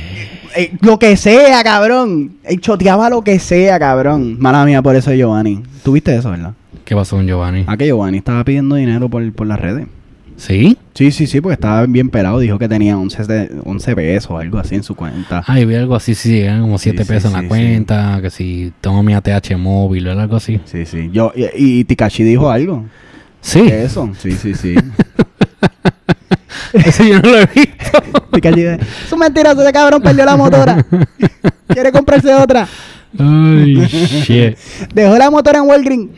Eh, lo que sea, cabrón. Eh, choteaba lo que sea, cabrón. Mala mía, por eso es Giovanni. ¿Tuviste eso, verdad? ¿Qué pasó con Giovanni? Ah, que Giovanni estaba pidiendo dinero por, por las redes. ¿Sí? Sí, sí, sí, porque estaba bien pelado. Dijo que tenía 11, de- 11 pesos o algo así en su cuenta. Ay, vi algo así, sí, eran como 7 Sí, sí, pesos en sí, la cuenta, que si tengo mi ATH móvil o algo así. Sí, sí. Yo, y, y Tikashi dijo algo. Sí, de Eso. Sí, sí, sí. eso yo no lo he visto. Un mentiroso, ese cabrón perdió la motora. Quiere comprarse otra. Ay, shit. Dejó la motora en Walgreen.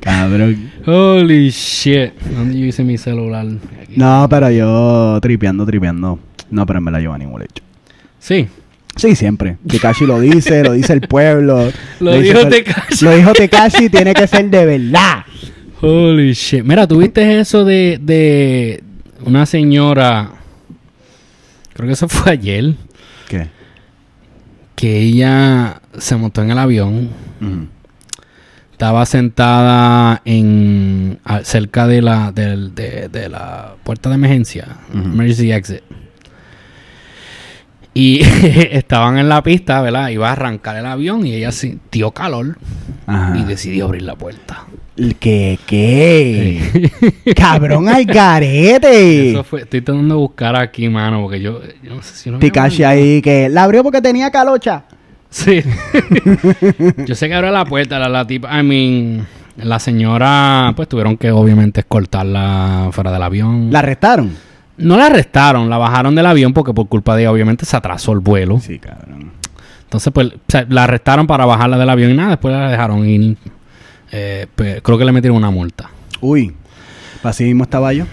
cabrón. Holy shit. ¿Dónde yo hice mi celular? Aquí. No, pero yo tripeando, tripeando. No, pero en verdad Giovanni huele hecho. Sí. Sí, siempre. Tekashi lo dice, lo dice el pueblo. Lo dice dijo Tekashi. Lo dijo Tekashi, tiene que ser de verdad. Holy shit. Mira, ¿tuviste eso de, de una señora? Creo que eso fue ayer. ¿Qué? Que ella se montó en el avión. Estaba sentada en cerca de la de, de la puerta de emergencia, emergency exit. Y estaban en la pista, ¿verdad? Iba a arrancar el avión y ella sintió calor Ajá. y decidió abrir la puerta. ¿Qué? ¿Qué? Cabrón al garete. Eso fue, estoy tratando de buscar aquí, mano, porque yo, yo no sé si no ahí que la abrió porque tenía calocha. Sí. Yo sé que abrió la puerta, la, la tipa, I mean, la señora, pues tuvieron que obviamente escoltarla fuera del avión. ¿La arrestaron? No la arrestaron, la bajaron del avión porque por culpa de ella obviamente se atrasó el vuelo. Sí, cabrón. Entonces, pues, o sea, la arrestaron para bajarla del avión y nada, después la dejaron ir. Eh, pues, creo que le metieron una multa. Uy, así mismo estaba yo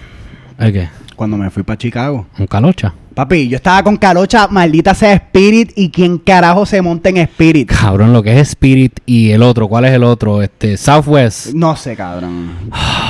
¿El qué? cuando me fui para Chicago. ¿Un calocha? Papi, yo estaba con calocha, maldita sea Spirit, y quién carajo se monta en Spirit. Cabrón, lo que es Spirit y el otro, ¿cuál es el otro? Este, Southwest. No sé, cabrón.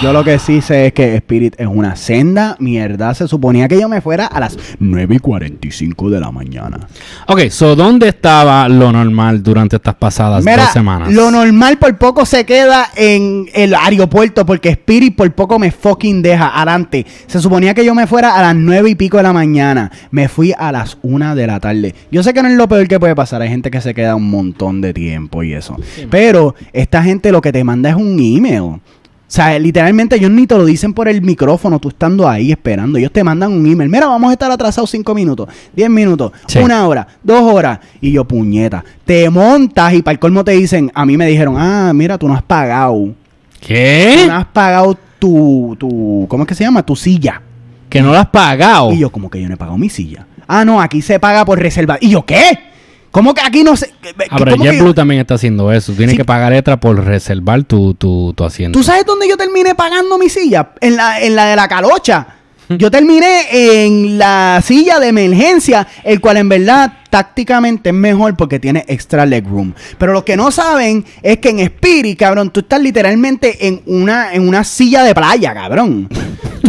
Yo lo que sí sé es que Spirit es una senda mierda. Se suponía que yo me fuera a las 9 y 45 de la mañana. Ok, so, ¿dónde estaba lo normal durante estas pasadas Mira, dos semanas? lo normal por poco se queda en el aeropuerto porque Spirit por poco me fucking deja adelante. Se suponía que yo me fuera a las 9 y pico de la mañana. Me fui a las 1 de la tarde. Yo sé que no es lo peor que puede pasar. Hay gente que se queda un montón de tiempo y eso. Pero esta gente lo que te manda es un email. O sea, literalmente ellos ni te lo dicen por el micrófono, tú estando ahí esperando. Ellos te mandan un email. Mira, vamos a estar atrasados 5 minutos, 10 minutos, Sí. una hora, dos horas. Y yo, puñeta, te montas y para el colmo te dicen, a mí me dijeron, ah, mira, tú no has pagado. Tú ¿Qué? no has pagado tu, tu, ¿cómo es que se llama? Tu silla. Que no lo has pagado. Y yo, como que yo no he pagado mi silla. Ah, no, aquí se paga por reserva. Y yo, ¿qué? ¿Cómo que aquí no se.? Ah, pero ¿cómo que JetBlue yo- también está haciendo eso. Tienes Sí. que pagar extra por reservar tu, tu, tu asiento. ¿Tú sabes dónde yo terminé pagando mi silla? En la, en la de la calocha. Yo terminé en la silla de emergencia, el cual en verdad tácticamente es mejor porque tiene extra legroom. Pero lo que no saben es que en Spirit, cabrón, tú estás literalmente en una, en una silla de playa, cabrón.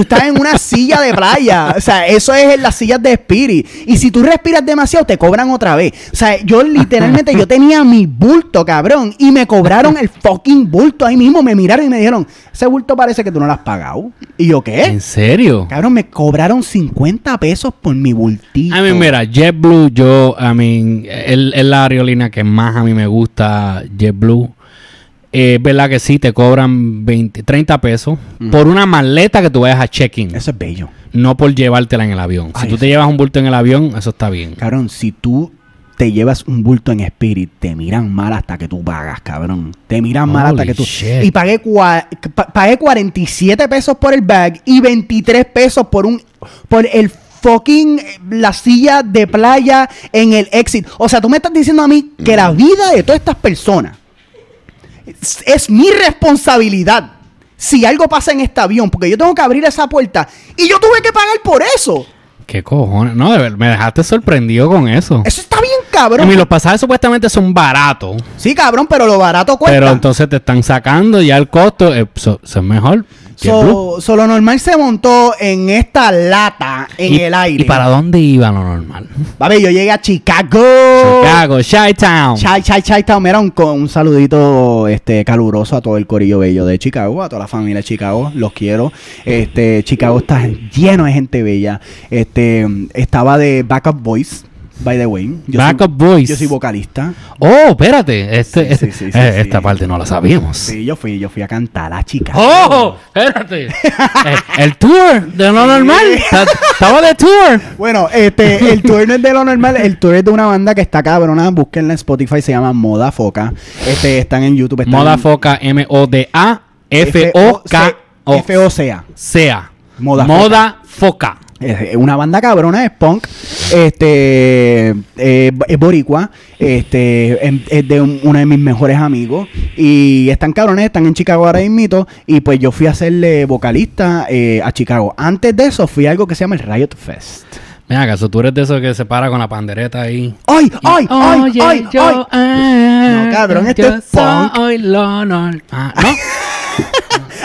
Tú estás en una silla de playa. O sea, eso es en las sillas de Spirit. Y si tú respiras demasiado, te cobran otra vez. O sea, yo literalmente, yo tenía mi bulto, cabrón. Y me cobraron el fucking bulto ahí mismo. Me miraron y me dijeron, ese bulto parece que tú no lo has pagado. Y yo, ¿qué? ¿En serio? Cabrón, me cobraron 50 pesos por mi bultito. A mí, mira, JetBlue, yo, I mean, es es la aerolínea que más a mí me gusta, JetBlue. Eh, Es verdad que sí, te cobran 20, 30 pesos por una maleta que tú vayas a check-in, Eso es bello. no por llevártela en el avión. Si Ay, tú te llevas un bulto en el avión, eso está bien. Cabrón, si tú te llevas un bulto en Spirit, te miran mal hasta que tú pagas, cabrón. Te miran mal hasta que tú... shit. Y pagué, cua- pa- pagué 47 pesos por el bag y 23 pesos por un... Por el fucking... La silla de playa en el exit. O sea, tú me estás diciendo a mí que la vida de todas estas personas es, es mi responsabilidad. Si algo pasa en este avión, porque yo tengo que abrir esa puerta y yo tuve que pagar por eso. ¿Qué cojones? No, de ver, me dejaste sorprendido con eso. Eso está bien, cabrón. mean, los pasajes supuestamente son baratos, Sí, cabrón, pero lo barato cuesta. pero entonces te están sacando ya el costo, eh, so- eso es mejor. So, so, lo normal se montó en esta lata en ¿Y- el aire. ¿Y para dónde iba lo normal? Papi, yo llegué a Chicago. Chicago, Chi-Town. Chai, chai, chai, town. Mira, un, un saludito este, caluroso a todo el corillo bello de Chicago, a toda la familia de Chicago. Los quiero. Este, Chicago está lleno de gente bella. Este, estaba de Backup Boys, by the way. Yo soy- Backup Boys. Yo soy vocalista. Oh, espérate. Este, Sí, este- sí, sí, sí, eh. Esta parte no la sabíamos. Sí, yo fui, yo fui a cantar a Chicago. ¡Oh! Espérate. Eh, el tour de lo normal. Ta- Estaba de tour. Bueno, este, el tour no es de lo normal, el tour es de una banda que está cabrona, búsquenla en Spotify, se llama Moda Foca. Este, están en YouTube. están Moda en- Foca, M-O-D-A, F-O-K-O. F-O-C-A. Sea. Moda Moda Foca. Una banda cabrona, es punk, este, eh, es boricua, este, es de un- uno de mis mejores amigos y están cabrones, están en Chicago ahora mismo y pues yo fui a hacerle vocalista eh, a Chicago. Antes de eso fui a algo que se llama el Riot Fest. Mira, acaso tú eres de esos que se para con la pandereta ahí. ¡Ay, ay, ay, ay, yo, ay! No, cabrón, yo es punk. soy. Ah, ¿no?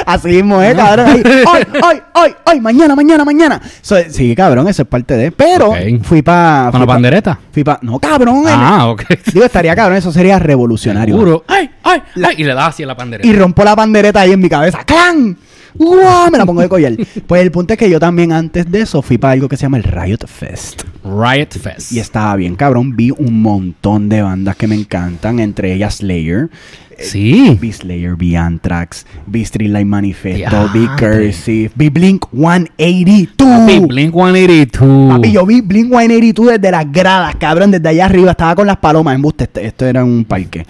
Así mismo, eh, cabrón. Ahí, ¡Ay, ay, ay, ay! Mañana, mañana, mañana. So, sí, cabrón, eso es parte de. Pero fui para. ¿Con la pandereta? Fui pa, no, cabrón. el- Ah, ok. Digo, estaría cabrón, eso sería revolucionario. Seguro. ¡Ay, ay, ay! Y le das así a la pandereta. Y rompo la pandereta ahí en mi cabeza. ¡Clan! ¡Guau! Me la pongo de collar. Pues el punto es que yo también antes de eso fui para algo que se llama el Riot Fest. Riot Fest. Y estaba bien, cabrón. Vi un montón de bandas que me encantan, entre ellas Slayer. Sí. Vi Slayer, vi Anthrax, vi Streetlight Manifesto, vi Diantre. Cursive, vi Blink 182. Papi, Blink 182. Papi, yo vi Blink 182 desde las gradas, cabrón, desde allá arriba. Estaba con las palomas en buste. Esto, esto era un parque.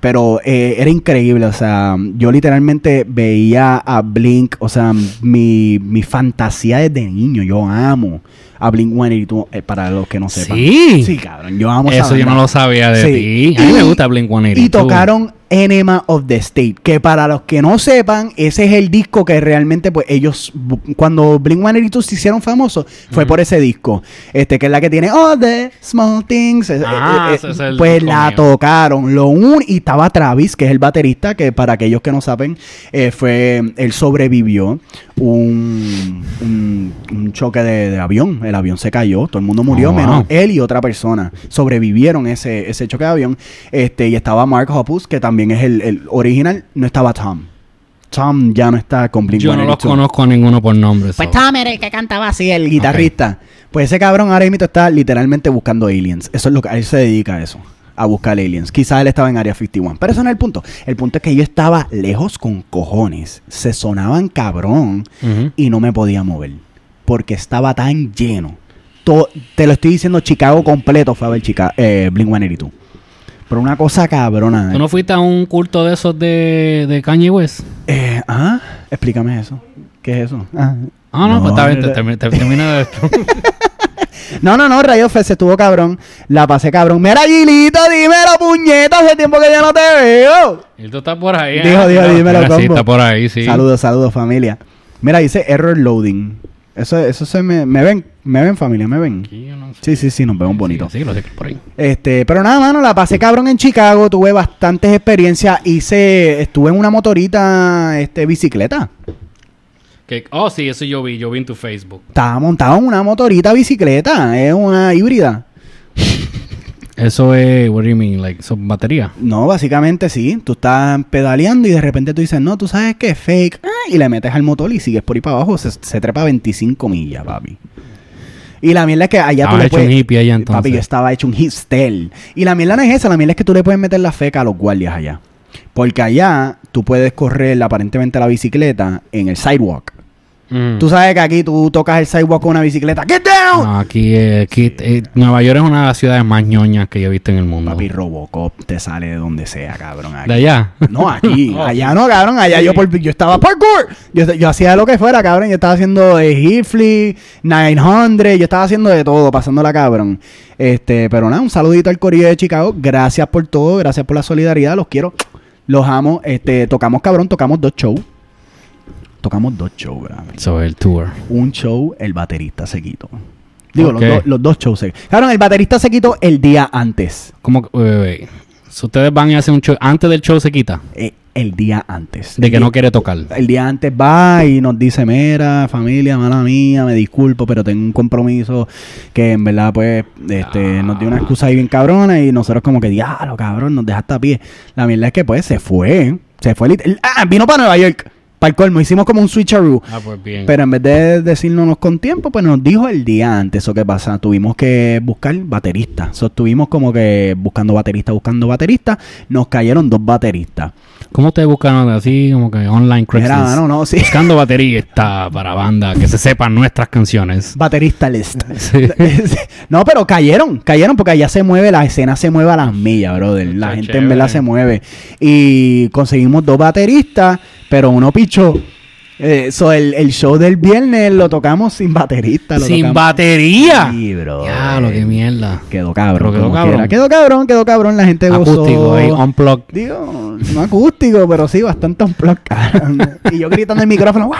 Pero eh, era increíble, o sea, yo literalmente veía a Blink, o sea, mi, mi fantasía desde niño, yo amo a Blink 182, eh, para los que no sepan. Sí. Sí, cabrón, yo amo Eso yo no lo sabía de Sí. ti. A mí me gusta Blink 182. Y tocaron Enema of the State, que para los que no sepan, ese es el disco que realmente, pues ellos, cuando Blink 182 se hicieron famosos, fue por ese disco, este que es la que tiene All the Small Things, eh, Ah, eh, ese es el pues la mío. tocaron, lo un y estaba Travis, que es el baterista, que para aquellos que no saben, eh, fue, él sobrevivió un, un, un choque de, de avión, el avión se cayó, todo el mundo murió, Oh, wow. menos él y otra persona sobrevivieron ese, ese choque de avión. Este, y estaba Mark Hoppus, que también es el, el original, no estaba Tom. Tom ya no está con Blink Yo no los 182. conozco a ninguno por nombre. Pues. Tom era el que cantaba así, el guitarrista. Pues ese cabrón ahora mismo está literalmente buscando aliens. Eso es lo que a él se dedica a eso. A buscar aliens. Quizás él estaba en Área 51. Pero eso no es el punto. El punto es que yo estaba lejos con cojones. Se sonaban cabrón Ujú. y no me podía mover. Porque estaba tan lleno. To- te lo estoy diciendo, Chicago completo fue a ver Chica eh, Blink 182. Pero una cosa cabrona. ¿Tú no fuiste a un culto de esos de, de Kanye West? Eh, ah, explícame eso. ¿Qué es eso? Ah, Ah, no, pues está bien, no, te, te- termina de esto. No, no, no, Rayo Fest estuvo cabrón. La pasé cabrón. Mira, Gilito, dímelo, puñeta. Hace tiempo que ya no te veo. Tú estás por ahí. Dijo, ¿eh? dijo, Mira, dímelo, mira, Sí, combo. está por ahí, sí. Saludos, saludos, familia. Mira, dice error loading. Eso, eso se me, me ven, me ven, familia, me ven. No sé. Sí, sí, sí, nos vemos bonitos. Sí, sí, lo sé por ahí. Este, pero nada, mano, la pasé cabrón en Chicago, tuve bastantes experiencias, hice, estuve en una motorita, este, bicicleta. Que- oh, sí, eso yo vi. Yo vi en tu Facebook. Estaba montado en una motorita bicicleta, es una híbrida. Eso es, what do you mean? Like, son baterías. No, básicamente sí, tú estás pedaleando y de repente tú dices, no, tú sabes que es fake, ah, y le metes al motor y sigues por ahí para abajo, se, se trepa 25 millas, papi. Y la mierda es que allá tú le hecho puedes... un hippie allá, entonces. Papi, yo estaba hecho un hipster. Y la mierda no es esa, la mierda es que tú le puedes meter la feca a los guardias allá. Porque allá tú puedes correr aparentemente la bicicleta en el sidewalk. Mm. Tú sabes que aquí tú tocas el sidewalk con una bicicleta. ¡Get down! No, aquí, eh, aquí eh, Nueva York es una de las ciudades más ñoñas que yo he visto en el mundo. Papi, Robocop te sale de donde sea, cabrón. aquí. de allá. No, aquí. Oh, allá no, cabrón. Allá yo, por, yo estaba parkour. Yo, yo hacía lo que fuera, cabrón. Yo estaba haciendo eh, Hifley, 900. Yo estaba haciendo de todo, pasándola, cabrón. Este, pero nada, un saludito al Corillo de Chicago. Gracias por todo. Gracias por la solidaridad. Los quiero. Los amo. Este, tocamos, cabrón. Tocamos dos shows. Tocamos dos shows, ¿verdad? Sobre el tour. Un show, el baterista se quitó. Digo, los, do- los dos shows se Cabrón, el baterista se quitó el día antes. ¿Cómo? So, ustedes van y hacen un show. Antes del show se quita. Eh, el día antes. De El que día- no quiere tocar. El día antes va y nos dice, mira, familia, mala mía, me disculpo, pero tengo un compromiso que en verdad, pues, este, nos dio una excusa ahí bien cabrona y nosotros como que, diablo, cabrón, nos dejaste a pie. La mierda es que, pues, se fue, se fue, ah, vino para Nueva York, para el colmo, hicimos como un switcheroo. Ah, pues bien. Pero en vez de decirnos con tiempo, pues nos dijo el día antes. ¿O qué pasa? Tuvimos que buscar bateristas. So, estuvimos como que buscando bateristas, buscando bateristas. Nos cayeron dos bateristas. ¿Cómo ustedes buscan así como que online Craigslist? Mira, no, no, sí. Buscando baterista para banda que se sepan nuestras canciones. Baterista list. Sí. no, pero cayeron, cayeron porque allá se mueve, la escena se mueve a las millas, brother. La Está gente en verdad se mueve. Y conseguimos dos bateristas, pero uno pichó. Eh, so, el, el show del viernes lo tocamos sin baterista. lo Sin tocamos- batería. Sí, bro. Ya, lo que mierda. Quedó cabrón. Quedó cabrón. quiera. Quedó cabrón, quedó cabrón. La gente gozó. Acústico ahí, unplugged. Digo, no acústico, pero sí bastante unplugged, cabrón. y yo gritando el micrófono.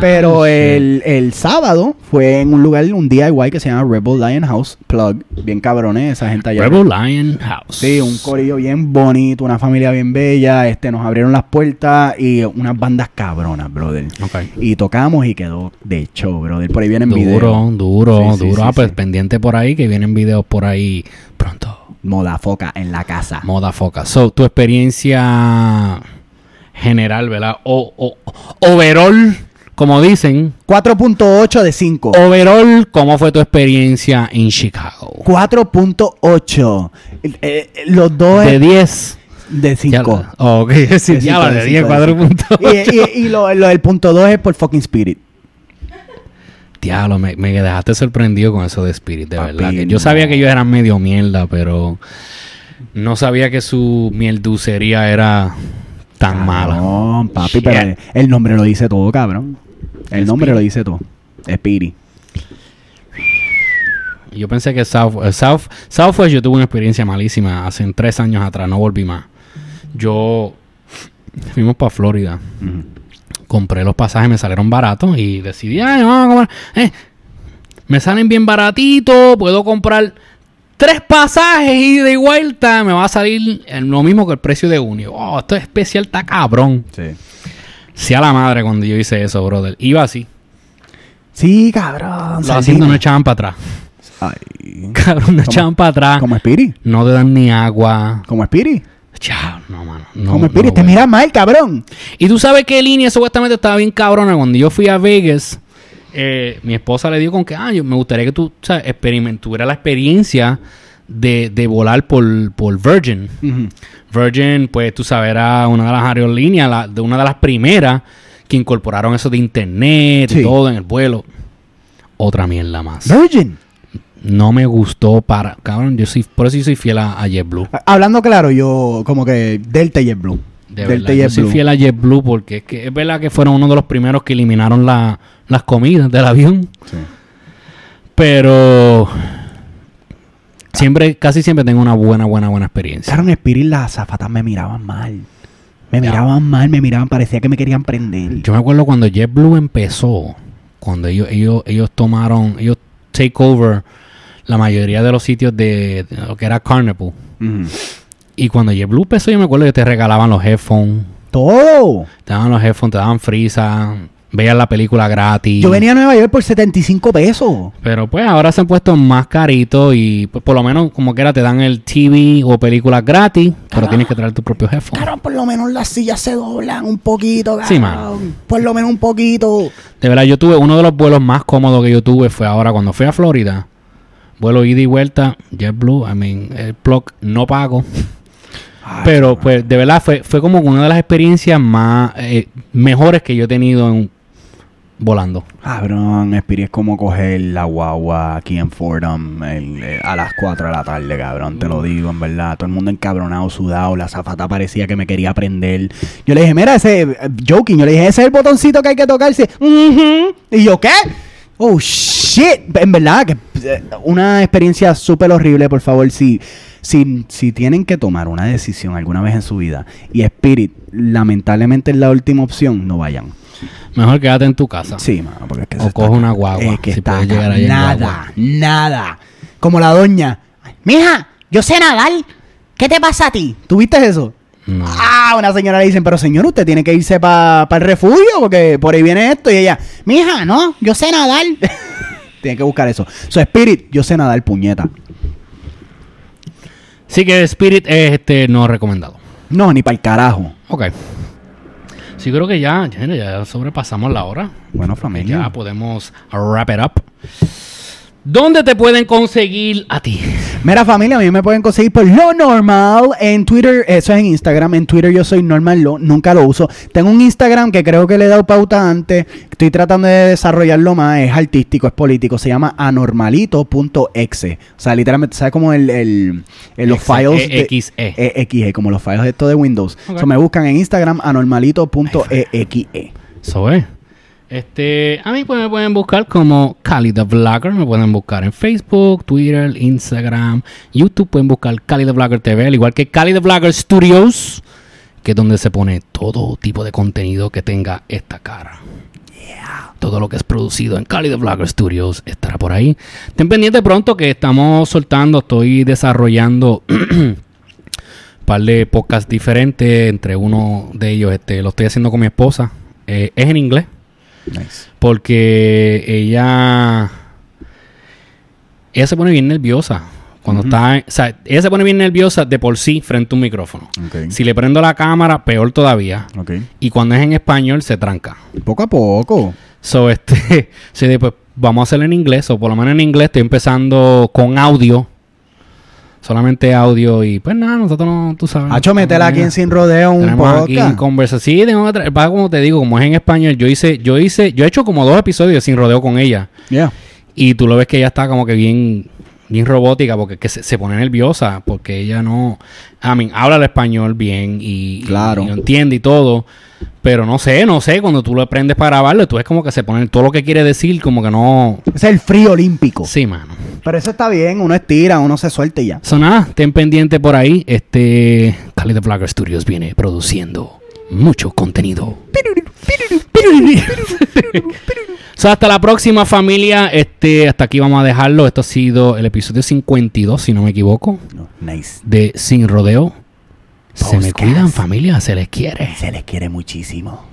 Pero el, el sábado fue en un lugar, un DIY que se llama Rebel Lion House Plug. Bien cabrones, esa gente allá. Rebel Lion House. Sí, un corillo bien bonito, una familia bien bella. Este, nos abrieron las puertas y unas bandas cabronas, brother. Ok. Y tocamos y quedó de show, brother. Por ahí vienen Duro, videos. duro, sí, duro. sí, ah, pues sí. pendiente por ahí que vienen videos por ahí pronto. Moda foca en la casa. Moda foca. So, tu experiencia general, ¿verdad? O, o, overall, como dicen. 4.8 de 5. Overall, ¿cómo fue tu experiencia en Chicago? 4.8. Eh, eh, los dos De es 10. de Ya 5. la- ok, sí, ya la de 10, 4 puntos. Y, y, y lo, lo del punto 2 es por fucking spirit. Diablo, me, me dejaste sorprendido con eso de Spirit, de Papi, verdad. Que yo sabía que ellos eran medio mierda, pero no sabía que su mielducería era tan mala. No, papi, Shit. pero el nombre lo dice todo, cabrón. El nombre lo dice todo. Spirit. Yo pensé que South, eh, South, Southwest yo tuve una experiencia malísima hace tres años atrás, no volví más. Yo fuimos para Florida, compré los pasajes, me salieron baratos y decidí, ay, vamos a comprar, eh, me salen bien baratitos, puedo comprar tres pasajes y de vuelta, me va a salir lo mismo que el precio de uno. Oh, esto es especial, está cabrón. Sí. Sí a la madre cuando yo hice eso, brother. Iba así. Sí, cabrón. Los sí. asientos no echaban para atrás. Ay. Cabrón, no echaban para atrás. Como Spirit. No te dan ni agua. Como Spirit. Chao, no, mano. No, Como Spirit. no, Te miras mal, cabrón. Y tú sabes qué línea supuestamente estaba bien cabrona. Cuando yo fui a Vegas, eh, mi esposa le dio con que, ah, yo me gustaría que tú, sabes, experiment- tuvieras la experiencia de, de volar por, por Virgin. Virgin, pues tú sabes, era una de las aerolíneas, la- de una de las primeras que incorporaron eso de internet Sí. y todo en el vuelo. Otra mierda más. Virgin. No me gustó para. Cabrón, yo soy, por eso yo soy fiel a, a JetBlue. Hablando claro, yo como que Delta y JetBlue. De Delta verdad, y yo soy fiel a JetBlue porque es, que es verdad que fueron uno de los primeros que eliminaron la- las comidas del avión. Sí. Pero siempre, casi siempre tengo una buena, buena, buena experiencia. Claro, en Spirit las azafatas me miraban mal. Me miraban mal, me miraban, parecía que me querían prender. Yo me acuerdo cuando JetBlue empezó, cuando ellos, ellos, ellos tomaron, ellos take over la mayoría de los sitios de, de lo que era Carnival. Y cuando JetBlue empezó, yo me acuerdo que te regalaban los headphones, Todo. te daban los headphones, te daban frisa, veías la película gratis. Yo venía a Nueva York por 75 pesos. Pero pues ahora se han puesto más caritos y pues por lo menos como quiera te dan el TV o películas gratis, pero tienes que traer tu propio headphone. Claro, por lo menos las sillas se doblan un poquito, Sí, cabrón. mano. Por lo menos un poquito. De verdad, yo tuve uno de los vuelos más cómodos que yo tuve fue ahora cuando fui a Florida. Vuelo ida y vuelta, JetBlue, I mean, el plug no pago. Pero pues de verdad fue, fue como una de las experiencias más eh, mejores que yo he tenido en, volando. Cabrón, Spirit es como coger la guagua aquí en Fordham el- eh, a las 4 de la tarde, cabrón. Te lo digo, en verdad. Todo el mundo encabronado, sudado. La zafata parecía que me quería prender. Yo le dije, mira, ese, eh, joking, yo le dije, ese es el botoncito que hay que tocarse. "Ujú". Y yo, ¿qué? Oh, shit. En verdad, que eh, una experiencia súper horrible, por favor. Si, si, si tienen que tomar una decisión alguna vez en su vida y Spirit, lamentablemente es la última opción, no vayan. Mejor quédate en tu casa. Sí, mano, porque es que O coge una guagua, Es que si está puedes acá. llegar ahí en Nada, guagua. nada. Como la doña. Mija, yo sé nadar. ¿Qué te pasa a ti? ¿Tuviste eso? No. Ah, una señora le dicen, pero señor, usted tiene que irse para el refugio porque por ahí viene esto. Y ella, mija, no, yo sé nadar. tiene que buscar eso. So, Spirit, yo sé nadar, puñeta. Sí que Spirit es este no recomendado. No, ni para el carajo. Ok. Sí, creo que ya, ya, ya sobrepasamos la hora. Bueno, familia. Ya podemos wrap it up. ¿Dónde te pueden conseguir a ti? Mira familia, a mí me pueden conseguir por lo normal en Twitter, eso es en Instagram, en Twitter yo soy normal, lo, nunca lo uso. Tengo un Instagram que creo que le he dado pauta antes, estoy tratando de desarrollarlo más, es artístico, es político, se llama anormalito.exe. O sea, literalmente, ¿sabes como el, el- el- los Exe, files de EXE. EXE, como los files de esto de Windows. Ok. So, me buscan en Instagram anormalito.exe. Eso es. Este, a mí pues, me pueden buscar como Cali the Vlogger. Me pueden buscar en Facebook, Twitter, Instagram, YouTube. Pueden buscar Cali the Vlogger TV, al igual que Cali the Vlogger Studios, que es donde se pone todo tipo de contenido que tenga esta cara. Todo lo que es producido en Cali the Vlogger Studios estará por ahí. Ten pendiente pronto que estamos soltando, estoy desarrollando un par de podcasts diferentes. Entre uno de ellos, este, lo estoy haciendo con mi esposa. Eh, es en inglés. Nice. Porque ella. Ella se pone bien nerviosa. Cuando está. O sea, ella se pone bien nerviosa de por sí frente a un micrófono. Si le prendo la cámara, peor todavía. Y cuando es en español, se tranca. Poco a poco. So, este. sí, de, pues, vamos a hacerlo en inglés. O por lo menos en inglés estoy empezando con audio. Solamente audio. Y pues nada, nosotros no. Tú sabes. Hacho, métela aquí en Sin Rodeo un aquí podcast. conversa. Sí, tengo que va, como te digo, como es en español, yo hice, yo hice, yo he hecho como dos episodios sin rodeo con ella. Yeah. Y tú lo ves que ella está como que bien, bien robótica, porque que se, se pone nerviosa, porque ella no, I mean, habla el español bien y, Claro. y lo entiende y todo. Pero no sé, no sé, cuando tú lo aprendes para grabarlo, tú ves como que se pone todo lo que quiere decir, como que no. Es el frío olímpico. Sí, mano. Pero eso está bien, uno estira, uno se suelta y ya. So nada, ten pendiente por ahí. Este Cali de Vlogger Studios viene produciendo mucho contenido. so, hasta la próxima familia. Este, hasta aquí vamos a dejarlo. Esto ha sido el episodio 52, si no me equivoco, Nice. de Sin Rodeo. Se me cuidan familia, se les quiere. Se les quiere muchísimo.